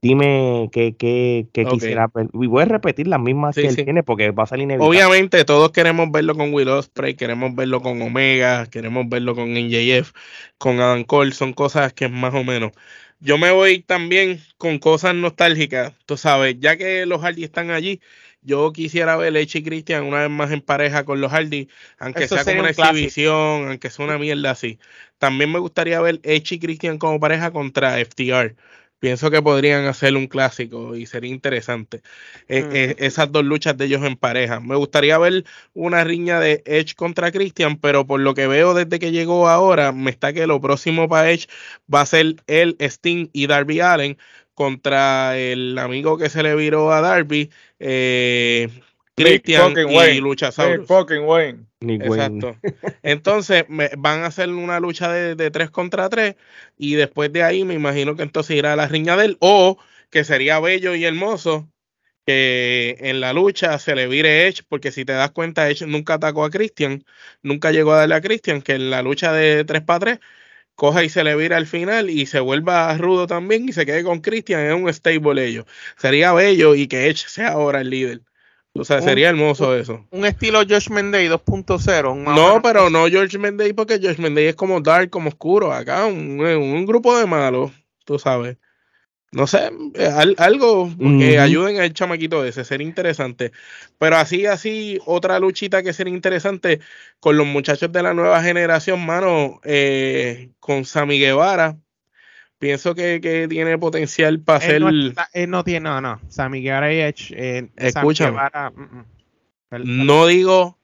dime qué, qué, qué quisiera Y voy a repetir las mismas que él tiene porque va a salir inevitable. Obviamente, todos queremos verlo con Will Ospreay, queremos verlo con Omega, queremos verlo con NJF, con Adam Cole. Son cosas que más o menos yo me voy también con cosas nostálgicas, tú sabes, ya que los Hardy están allí, yo quisiera ver Edge y Christian una vez más en pareja con los Hardy, aunque sea como una exhibición, aunque sea una mierda así. También me gustaría ver Edge y Christian como pareja contra FTR. Pienso que podrían hacer un clásico y sería interesante. E, mm. e, esas dos luchas de ellos en pareja. Me gustaría ver una riña de Edge contra Christian, pero por lo que veo desde que llegó ahora, me está que lo próximo para Edge va a ser el Sting y Darby Allen contra el amigo que se le viró a Darby. Eh, Christian y Luchasaurus. Wayne. Exacto. Entonces van a hacer una lucha de, de 3 contra 3 y después de ahí me imagino que entonces irá a la riña de él o que sería bello y hermoso que en la lucha se le vire Edge, porque si te das cuenta, Edge nunca atacó a Christian, nunca llegó a darle a Christian, que en la lucha de 3 para 3 coja y se le vira al final y se vuelva rudo también y se quede con Christian en un stable ellos. Sería bello y que Edge sea ahora el líder. O sea, sería hermoso eso. Un estilo George Mendey 2.0. No, pero no George Mendey porque George Mendey es como dark, como oscuro. Acá un, grupo de malos, tú sabes. No sé, eh, algo que ayuden al chamaquito ese, sería interesante. Pero así, así, otra luchita que sería interesante con los muchachos de la nueva generación, mano, eh, con Sammy Guevara pienso que, que, tiene potencial para ser. él no tiene, no, no. Sammy Guevara y Edge. Eh, Escúchame. Mm, mm. no digo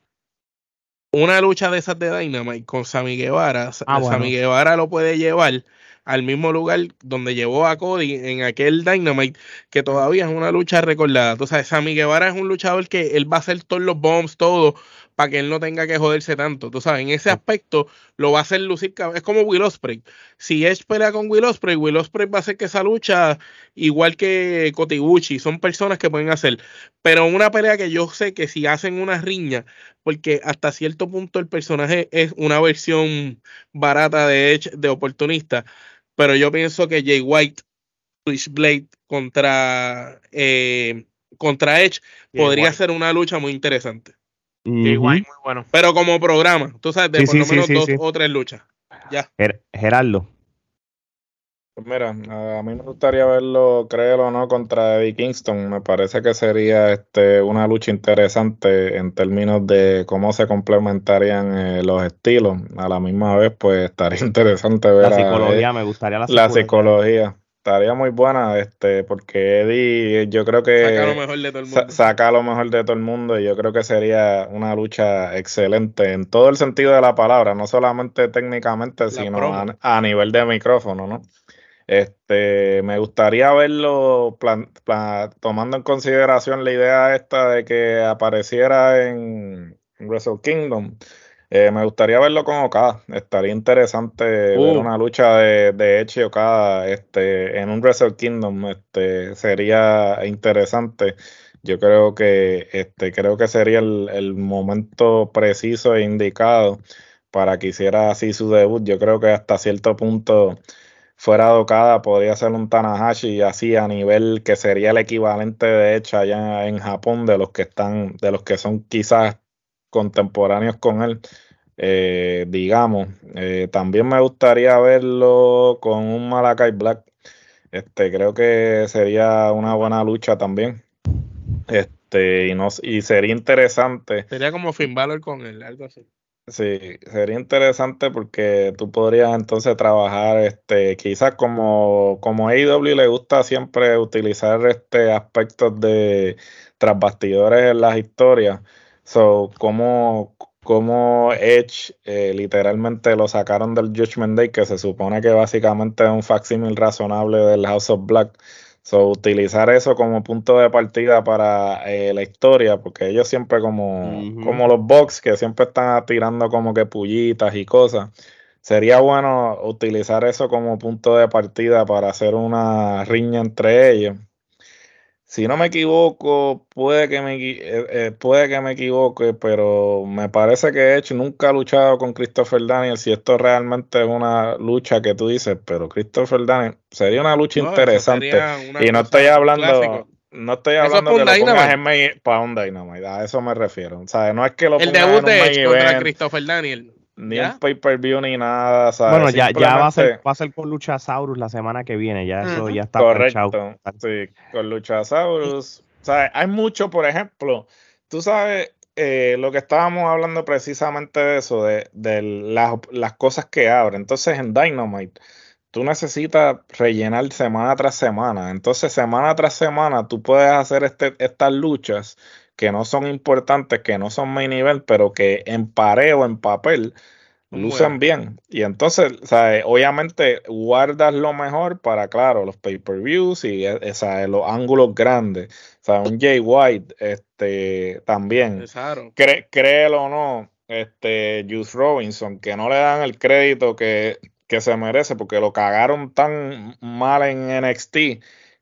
una lucha de esas de Dynamite con Sammy Guevara. Ah, Sammy Guevara lo puede llevar al mismo lugar donde llevó a Cody en aquel Dynamite, que todavía es una lucha recordada. Tú sabes, Sammy Guevara es un luchador que él va a hacer todos los bombs, todo, para que él no tenga que joderse tanto. Tú sabes, en ese aspecto lo va a hacer lucir. Es como Will Ospreay. Si Edge pelea con Will Ospreay, Will Ospreay va a hacer que esa lucha, igual que Kotiguchi, son personas que pueden hacer. Pero una pelea que yo sé que si hacen una riña, porque hasta cierto punto el personaje es una versión barata de Edge de oportunista, pero yo pienso que Jay White, Switchblade contra, eh, contra Edge podría ser una lucha muy interesante. Muy bueno. Pero como programa, tú sabes, de por lo menos dos o tres luchas. Ya. Gerardo. Pues mira, a mí me gustaría verlo, créelo o no, contra Eddie Kingston. Me parece que sería este una lucha interesante en términos de cómo se complementarían eh, los estilos. A la misma vez, pues estaría interesante ver la psicología. me gustaría la psicología. La psicología. Estaría muy buena, este, porque Eddie, yo creo que saca lo mejor de todo el mundo. saca lo mejor de todo el mundo y yo creo que sería una lucha excelente en todo el sentido de la palabra, no solamente técnicamente, sino a nivel de micrófono, ¿no? Este, me gustaría verlo tomando en consideración la idea esta de que apareciera en Wrestle Kingdom. Eh, me gustaría verlo con Okada. Estaría interesante ver uh. una lucha de, de y Okada este, en un Wrestle Kingdom. Este, sería interesante. Yo creo que este, creo que sería el, el momento preciso e indicado para que hiciera así su debut. Yo creo que hasta cierto punto fuera de Okada podría ser un Tanahashi así a nivel que sería el equivalente de hecho allá en Japón de los que están, de los que son quizás contemporáneos con él. Eh, digamos, eh, también me gustaría verlo con un Malakai Black. Este, creo que sería una buena lucha también. Este, y no, y sería interesante. Sería como Finn Balor con él, algo así. Sí, sería interesante porque tú podrías entonces trabajar, este, quizás como, como AEW le gusta siempre utilizar este aspectos de tras bastidores en las historias. So, como, como Edge eh, literalmente lo sacaron del Judgment Day, que se supone que básicamente es un facsímil razonable del House of Black. So, utilizar eso como punto de partida para eh, la historia, porque ellos siempre como, como los box que siempre están tirando como que pullitas y cosas, sería bueno utilizar eso como punto de partida para hacer una riña entre ellos si no me equivoco, puede que me, eh, eh, puede que me equivoque, pero me parece que Edge nunca ha luchado con Christopher Daniel. Si esto realmente es una lucha que tú dices, pero Christopher Daniel sería una lucha interesante. y no estoy hablando. No estoy hablando de lo pongas en para un Dynamite, a eso me refiero. O sea, no es que lo El debut de Edge contra Christopher Daniel ni un pay-per-view ni nada. Bueno, ya, ya va, a ser, va a ser con Luchasaurus la semana que viene, ya eso ya está Correcto, sí, con Luchasaurus. O sea, hay mucho, por ejemplo, tú sabes eh, lo que estábamos hablando precisamente de eso, de, de las, las cosas que abren. Entonces en Dynamite, tú necesitas rellenar semana tras semana. Entonces semana tras semana tú puedes hacer este, estas luchas que no son importantes, que no son main event, pero que en pareo, en papel, lucen bien. Y entonces, obviamente, guardas lo mejor para, claro, los pay-per-views y e, los ángulos grandes. O sea, un Jay White, este, también. créelo o no, este, Juice Robinson, que no le dan el crédito que, que se merece porque lo cagaron tan mal en NXT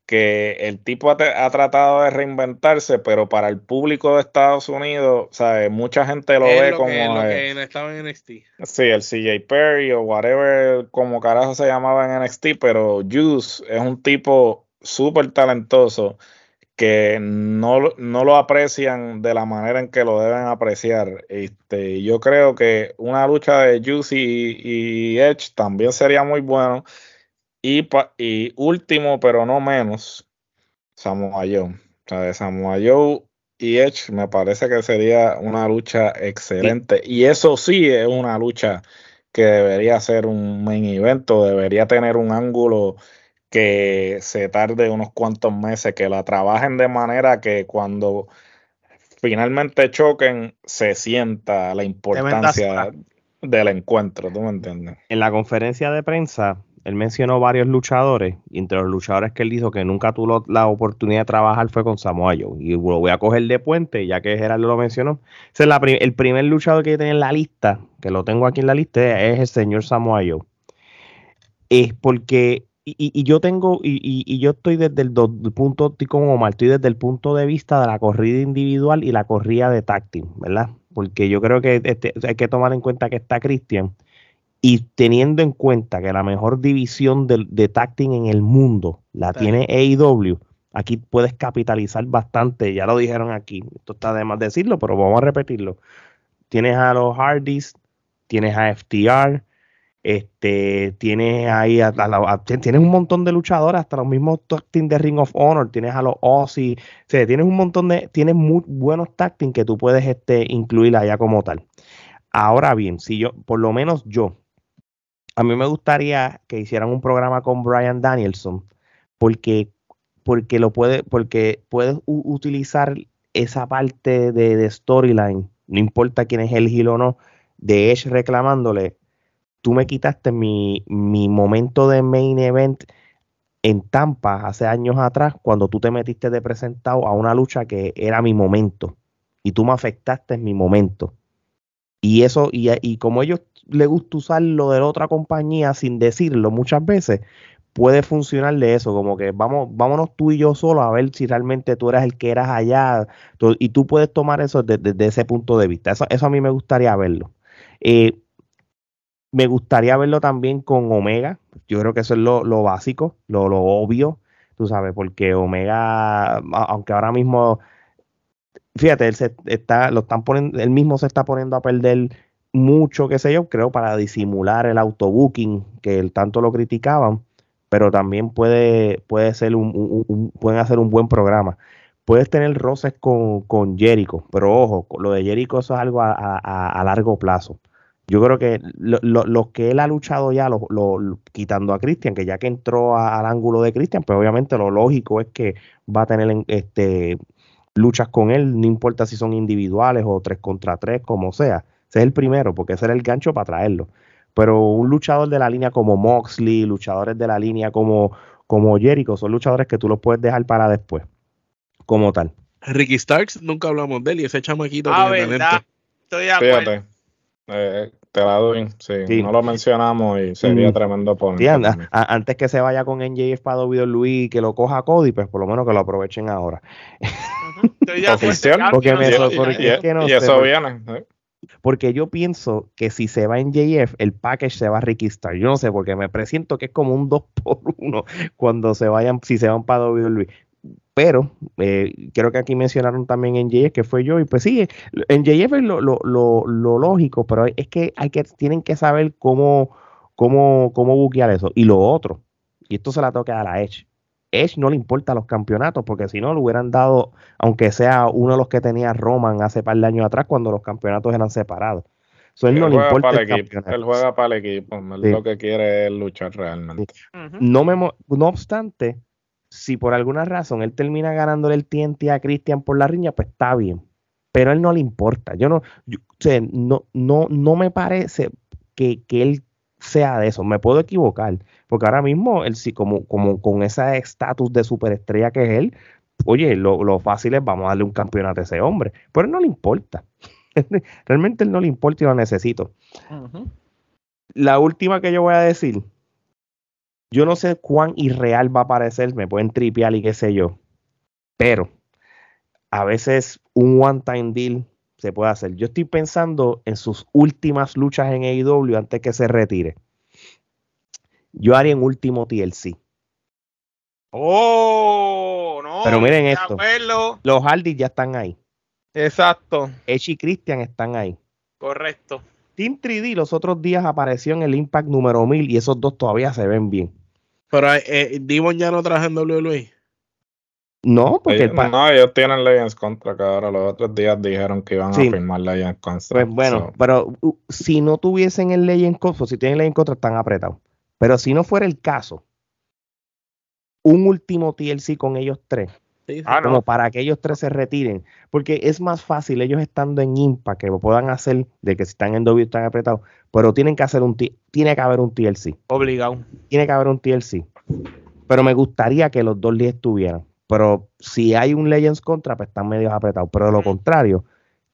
que el tipo ha, tratado de reinventarse, pero para el público de Estados Unidos, ¿sabes? mucha gente lo ve como. Que, lo que estaba en NXT. Sí, el CJ Perry o whatever, como carajo se llamaba en NXT, pero Juice es un tipo súper talentoso que no, no, lo aprecian de la manera en que lo deben apreciar. Este, yo creo que una lucha de Juice y, y Edge también sería muy bueno. Y, y último, pero no menos, Samoa Joe. O sea, de Samoa Joe y Edge me parece que sería una lucha excelente. Y eso sí es una lucha que debería ser un main evento, debería tener un ángulo que se tarde unos cuantos meses, que la trabajen de manera que cuando finalmente choquen se sienta la importancia del encuentro, ¿tú me entiendes? En la conferencia de prensa, él mencionó varios luchadores, y entre los luchadores que él dijo que nunca tuvo la oportunidad de trabajar fue con Samoa Joe. Y lo voy a coger de puente, ya que Gerardo lo mencionó. Es el primer luchador que tenía en la lista, que lo tengo aquí en la lista, es el señor Samoa Joe. Es porque, y, yo tengo, y, yo estoy desde el, punto, como Omar, estoy desde el punto de vista de la corrida individual y la corrida de táctil, ¿verdad? Porque yo creo que este, hay que tomar en cuenta que está Christian y teniendo en cuenta que la mejor división de, de en el mundo la tiene AEW, aquí puedes capitalizar bastante, ya lo dijeron aquí, esto está de más decirlo, pero vamos a repetirlo. Tienes a los Hardys, tienes a FTR, este, tienes ahí a, tienes un montón de luchadores, hasta los mismos tag de Ring of Honor, tienes a los Ozzy, o sea, tienes un montón de, tienes muy buenos tag que tú puedes este, incluir allá como tal. Ahora bien, si yo, por lo menos yo, a mí me gustaría que hicieran un programa con Brian Danielson, porque, porque lo puede, porque puedes utilizar esa parte de, storyline, no importa quién es el Gil o no, de Edge reclamándole, tú me quitaste mi, mi momento de main event en Tampa hace años atrás, cuando tú te metiste de presentado a una lucha que era mi momento, y tú me afectaste en mi momento. Y eso, y, y como ellos le gusta usar lo de la otra compañía sin decirlo muchas veces, puede funcionar de eso, como que vamos, vámonos tú y yo solo a ver si realmente tú eras el que eras allá, y tú puedes tomar eso desde, ese punto de vista. Eso, eso a mí me gustaría verlo. Eh, me gustaría verlo también con Omega, yo creo que eso es lo, básico, lo, lo obvio, tú sabes, porque Omega, aunque ahora mismo fíjate, él se está, lo están poniendo, él mismo se está poniendo a perder mucho, qué sé yo, creo, para disimular el autobooking que el tanto lo criticaban, pero también puede, puede ser un, pueden hacer un buen programa. Puedes tener roces con, con Jericho, pero ojo, lo de Jericho eso es algo a, largo plazo. Yo creo que lo, que él ha luchado ya, lo, quitando a Christian, que ya que entró al ángulo de Christian, pues obviamente lo lógico es que va a tener este, luchas con él, no importa si son individuales o tres contra tres, como sea ese es el primero, porque ese era el gancho para traerlo. Pero un luchador de la línea como Moxley, luchadores de la línea como, como Jericho son luchadores que tú los puedes dejar para después, como tal. Ricky Starks, nunca hablamos de él y ese chamaquito ah, verdad. Estoy de acuerdo. Fíjate. Eh, te la doy, sí, no lo mencionamos y sería mm. tremendo por antes que se vaya con NJF para Luis que lo coja Cody, pues por lo menos que lo aprovechen ahora. Oficial, porque, y, eso viene. ¿eh? Porque yo pienso que si se va en JF, el package se va a Ricky Star. Yo no sé, porque me presiento que es como un 2 por 1 cuando se vayan, si se van para WWE. Pero eh, creo que aquí mencionaron también en JF que fue yo, y pues sí, en JF es lo, lo, lo, lógico, pero es que hay que, tienen que saber cómo, cómo, cómo buquear eso. Y lo otro, y esto se la toca a la Edge Edge no le importa los campeonatos, porque si no, le hubieran dado, aunque sea uno de los que tenía Roman hace par de años atrás, cuando los campeonatos eran separados. él, no le importa el equipo, él juega para el equipo, lo que quiere es luchar realmente. no, me, no obstante, si por alguna razón él termina ganándole el TNT a Christian por la riña, pues está bien. Pero a él no le importa. Yo no, no, no, no me parece que, que él sea de eso. Me puedo equivocar, porque ahora mismo, él sí, como, como con ese estatus de superestrella que es él, oye, lo, fácil es vamos a darle un campeonato a ese hombre. Pero él no le importa. Realmente él no le importa y lo necesito. La última que yo voy a decir, yo no sé cuán irreal va a parecer, me pueden tripear y qué sé yo, pero a veces un one-time deal se puede hacer. Yo estoy pensando en sus últimas luchas en AEW antes que se retire. Yo haría un último TLC. Oh, no. Pero miren esto. Los Hardys ya están ahí. Exacto. Edge y Christian están ahí. Correcto. Team 3D los otros días apareció en el Impact número 1000 y esos dos todavía se ven bien. Pero eh, Dimon ya no traje en WWE. No, porque no, ellos tienen Legends contra que ahora los otros días dijeron que iban a firmar Legends contra. Pues bueno, pero si no tuviesen el Legends contra, si tienen Legends contra, están apretados. Pero si no fuera el caso, un último TLC con ellos tres, ah, como para que ellos tres se retiren, porque es más fácil ellos estando en Impact que lo puedan hacer de que si están en W están apretados, pero tienen que hacer un tiene que haber un TLC. Obligado. Tiene que haber un TLC. Pero me gustaría que los dos días estuvieran pero si hay un Legends contra, pues están medio apretados. Pero de lo contrario,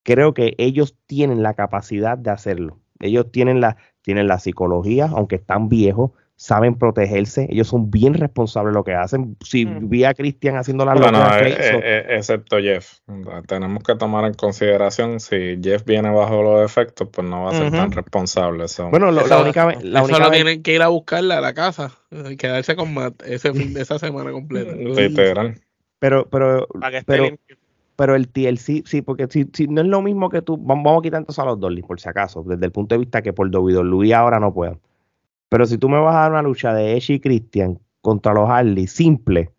creo que ellos tienen la capacidad de hacerlo. Ellos tienen la, tienen la psicología, aunque están viejos, saben protegerse, ellos son bien responsables de lo que hacen. Si vi a Cristian haciendo la bueno, eh, eh, eh, excepto Jeff. Tenemos que tomar en consideración si Jeff viene bajo los efectos, pues no va a ser tan responsable. Bueno, la única vez. La única solo tienen que ir a buscarla a la casa, y quedarse con Matt ese fin, esa semana completa. Pero, pero, pero, pero el TLC, sí, porque si, si, no es lo mismo que tú, vamos, a quitar entonces a los Dolly, por si acaso, desde el punto de vista que por WWE ahora no puedan. Pero si tú me vas a dar una lucha de Edge y Christian contra los Harley, simple,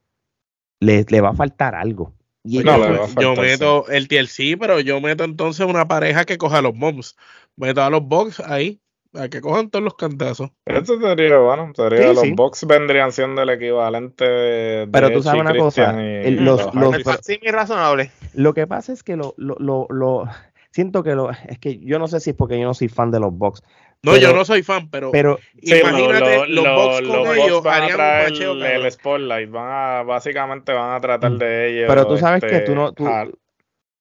le, le va a faltar algo. Y yo meto el TLC, pero yo meto entonces una pareja que coja los moms. Meto a los box ahí, a que cojan todos los cantazos. Eso sería bueno. Sería, los box vendrían siendo el equivalente de. Pero tú sabes una cosa. los, los, sí, razonable. Lo que pasa es que lo, lo, lo, lo siento que lo. Es que yo no sé si es porque yo no soy fan de los box. No, yo no soy fan, pero, pero imagínate los box con ellos harían un macheo el, el, spotlight, van a, básicamente van a tratar de ellos. Pero tú sabes que tú no, tú,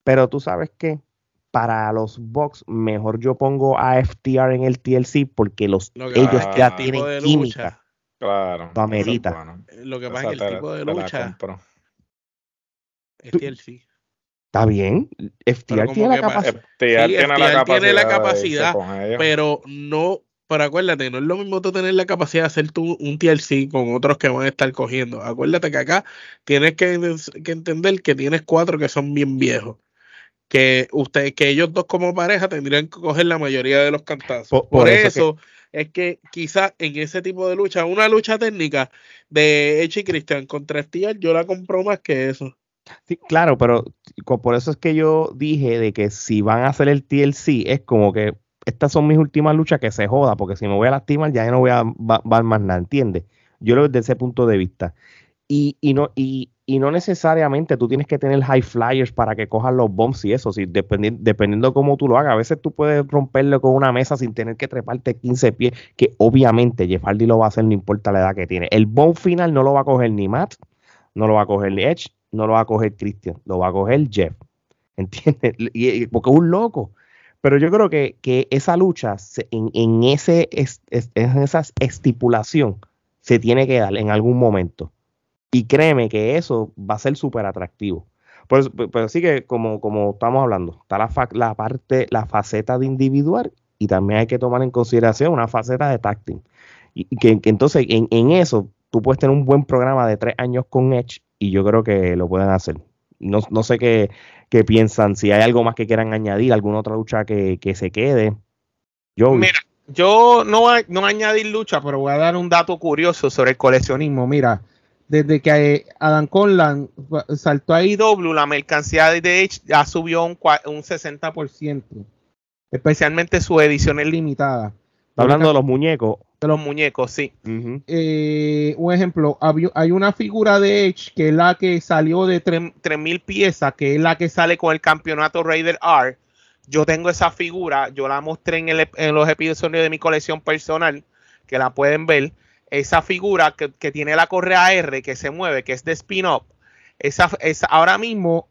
pero tú sabes que para los box mejor yo pongo a FTR en el TLC porque los ellos ya tienen química. Claro. Lo amerita. Lo que pasa es que el tipo de lucha es TLC. Está bien. FTR tiene la, capacidad. tiene la capacidad. pero no. Pero acuérdate, no es lo mismo tú tener la capacidad de hacer tú un TLC con otros que van a estar cogiendo. Acuérdate que acá tienes que, entender que tienes cuatro que son bien viejos. Que usted, que ellos dos como pareja tendrían que coger la mayoría de los cantazos. Por, eso, es que quizás en ese tipo de lucha, una lucha técnica de Echi y Christian contra FTR, yo la compro más que eso. Sí, claro, pero por eso es que yo dije de que si van a hacer el TLC, es como que estas son mis últimas luchas que se joda, porque si me voy a lastimar ya no voy a dar más nada, ¿entiendes? Yo lo veo desde ese punto de vista. Y, y, no, y, y no necesariamente tú tienes que tener high flyers para que cojan los bombs y eso, si dependiendo, dependiendo cómo tú lo hagas. A veces tú puedes romperlo con una mesa sin tener que treparte 15 pies, que obviamente Jeff Hardy lo va a hacer, no importa la edad que tiene. El bomb final no lo va a coger ni Matt, no lo va a coger ni Edge, no lo va a coger Christian, lo va a coger Jeff. ¿Entiendes? porque es un loco. Pero yo creo que, esa lucha, en, ese, en esa estipulación, se tiene que dar en algún momento. Y créeme que eso va a ser súper atractivo. Pero, sí que, como, como estamos hablando, está la, la parte, la faceta de individual y también hay que tomar en consideración una faceta de tacting. Y, que, entonces en, eso tú puedes tener un buen programa de tres años con Edge y yo creo que lo pueden hacer. No, no sé qué, qué, piensan, si hay algo más que quieran añadir, alguna otra lucha que, que se quede. Yo, Mira, yo no, no añadir lucha, pero voy a dar un dato curioso sobre el coleccionismo. Mira, desde que Adam Conlan saltó a IW, la mercancía de Edge ya subió un, un 60%, especialmente su edición limitada. hablando de los muñecos. De los muñecos, sí. Eh, un ejemplo, hay una figura de Edge que es la que salió de 3.000 piezas, que es la que sale con el campeonato Raider R. Yo tengo esa figura, yo la mostré en, en los episodios de mi colección personal, que la pueden ver esa figura que, tiene la correa R que se mueve, que es de spin-up, esa, ahora mismo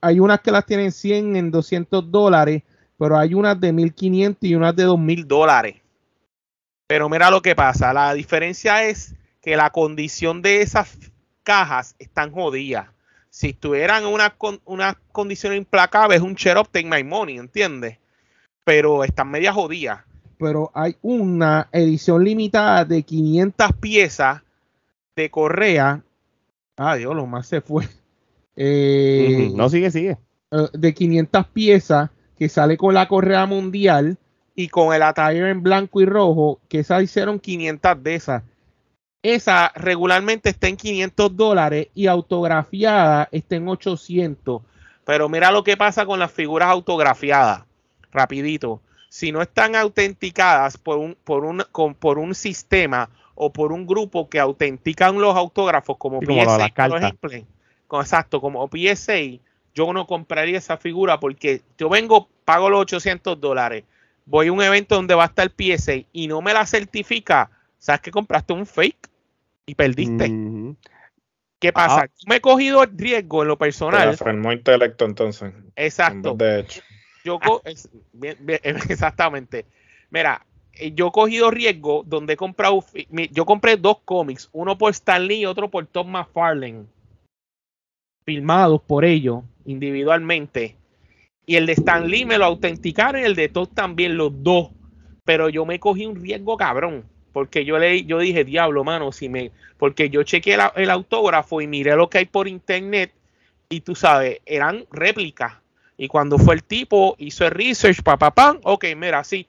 hay unas que las tienen 100 en 200 dólares, pero hay unas de 1500 y unas de 2000 dólares. Pero mira lo que pasa, la diferencia es que la condición de esas cajas están jodidas. Si estuvieran en una, una condición es un share up, take my money, ¿entiendes? Pero están media jodidas pero hay una edición limitada de 500 piezas de correa. Ah, Dios, lo más se fue. Eh, no, sigue, sigue. Eh, de 500 piezas que sale con la correa mundial y con el attire en blanco y rojo, que esas hicieron 500 de esas. Esa regularmente está en 500 dólares y autografiada está en 800. Pero mira lo que pasa con las figuras autografiadas. Rapidito si no están autenticadas por un, por un, por un sistema o por un grupo que autentican los autógrafos como PSA, por ejemplo, exacto, como PSA, yo no compraría esa figura porque yo vengo, pago los 800 dólares, voy a un evento donde va a estar PSA y no me la certifica, sabes que compraste un fake y perdiste. ¿Qué pasa? Ah. me he cogido el riesgo en lo personal. muy intelecto entonces. Exacto. De hecho. Yo exactamente. Mira, eh, yo he cogido riesgo donde he comprado, yo compré dos cómics, uno por Stan Lee y otro por Tom McFarlane, filmados por ellos individualmente. Y el de Stan Lee me lo autenticaron y el de Tom también, los dos. Pero yo me cogí un riesgo cabrón. Porque yo leí, yo dije, diablo, mano, si me. Porque yo chequeé el autógrafo y miré lo que hay por internet. Y tú sabes, eran réplicas y cuando fue el tipo, hizo el research, pa, pa, pam, ok, mira, así,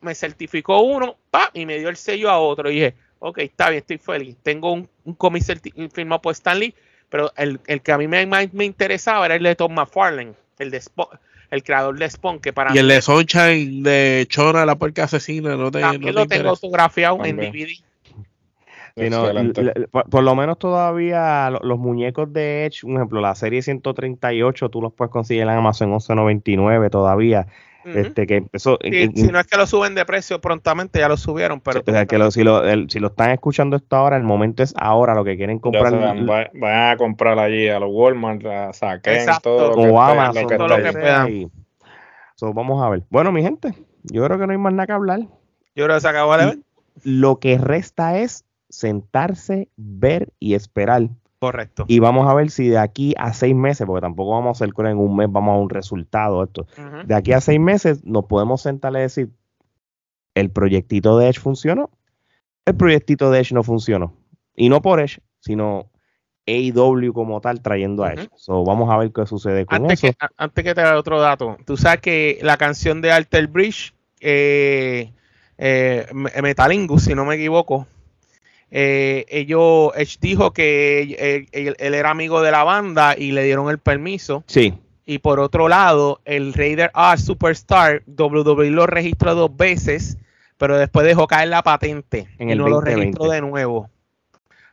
me certificó uno, pa, y me dio el sello a otro. Y dije, ok, está bien, estoy feliz. Tengo un, un cómic firmado por Stanley, pero el, que a mí me, me, interesaba era el de Tom McFarlane, el de el creador de Spawn, que para Y el de Sunshine de Chora, la puerca asesina, no te, También lo tengo autografiado en DVD por, lo menos todavía los, muñecos de Edge, un ejemplo, la serie 138, tú los puedes conseguir en Amazon 11.99 todavía. este, que eso, si no es que lo suben de precio prontamente, ya lo subieron. pero que si, lo, si lo están escuchando esto ahora, el momento es ahora, lo que quieren comprar. Van, a comprar allí a los Walmart, a Saquen, todo lo o Amazon, todo lo que puedan. vamos a ver. Bueno, mi gente, yo creo que no hay más nada que hablar. Yo creo que se acabó de ver. Lo que resta es sentarse, ver y esperar. Correcto. Y vamos a ver si de aquí a seis meses, porque tampoco vamos a hacer que en un mes vamos a un resultado. Esto. De aquí a seis meses nos podemos sentar y decir, el proyectito de Edge funcionó, el proyectito de Edge no funcionó. Y no por Edge, sino AEW como tal trayendo a Edge. vamos a ver qué sucede con antes eso. Que, antes que te haga otro dato, tú sabes que la canción de Alter Bridge, eh, eh, Metalingus, si no me equivoco, eh, ellos, Edge dijo que él, era amigo de la banda y le dieron el permiso. Sí. Y por otro lado, el Raider R Superstar, WWE lo registró dos veces, pero después dejó caer la patente y no lo registró de nuevo.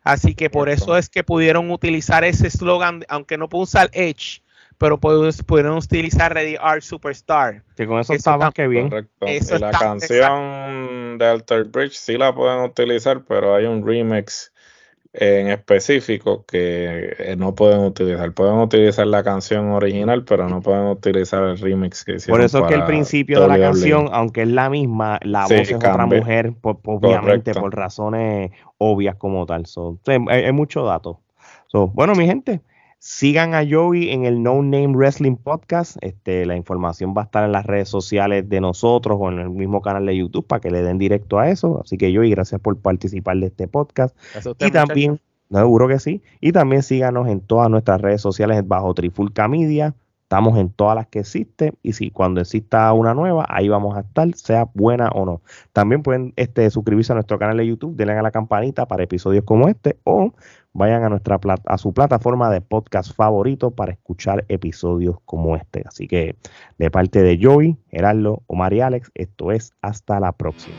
Así que por eso es que pudieron utilizar ese eslogan, aunque no pudo usar Edge, pero pudieron utilizar Ready Art Superstar. Que con eso, estaba que bien. Correcto. y la canción de Alter Bridge sí la pueden utilizar, pero hay un remix en específico que eh, no pueden utilizar. Pueden utilizar la canción original, pero no pueden utilizar el remix que hicieron. Por eso es que el principio de la canción, aunque es la misma, la voz es otra mujer, obviamente por razones obvias como tal. hay, mucho dato. bueno, mi gente, Sigan a Joey en el No Name Wrestling Podcast. Este, la información va a estar en las redes sociales de nosotros o en el mismo canal de YouTube para que le den directo a eso. Así que Joey, gracias por participar de este podcast. y también, seguro que sí. Y también síganos en todas nuestras redes sociales bajo Trifulca Media. Estamos en todas las que existen y si cuando exista una nueva, ahí vamos a estar, sea buena o no. También pueden este, suscribirse a nuestro canal de YouTube, denle a la campanita para episodios como este o vayan a, nuestra a su plataforma de podcast favorito para escuchar episodios como este. Así que de parte de Joey, Gerardo, Omar y Alex, esto es hasta la próxima.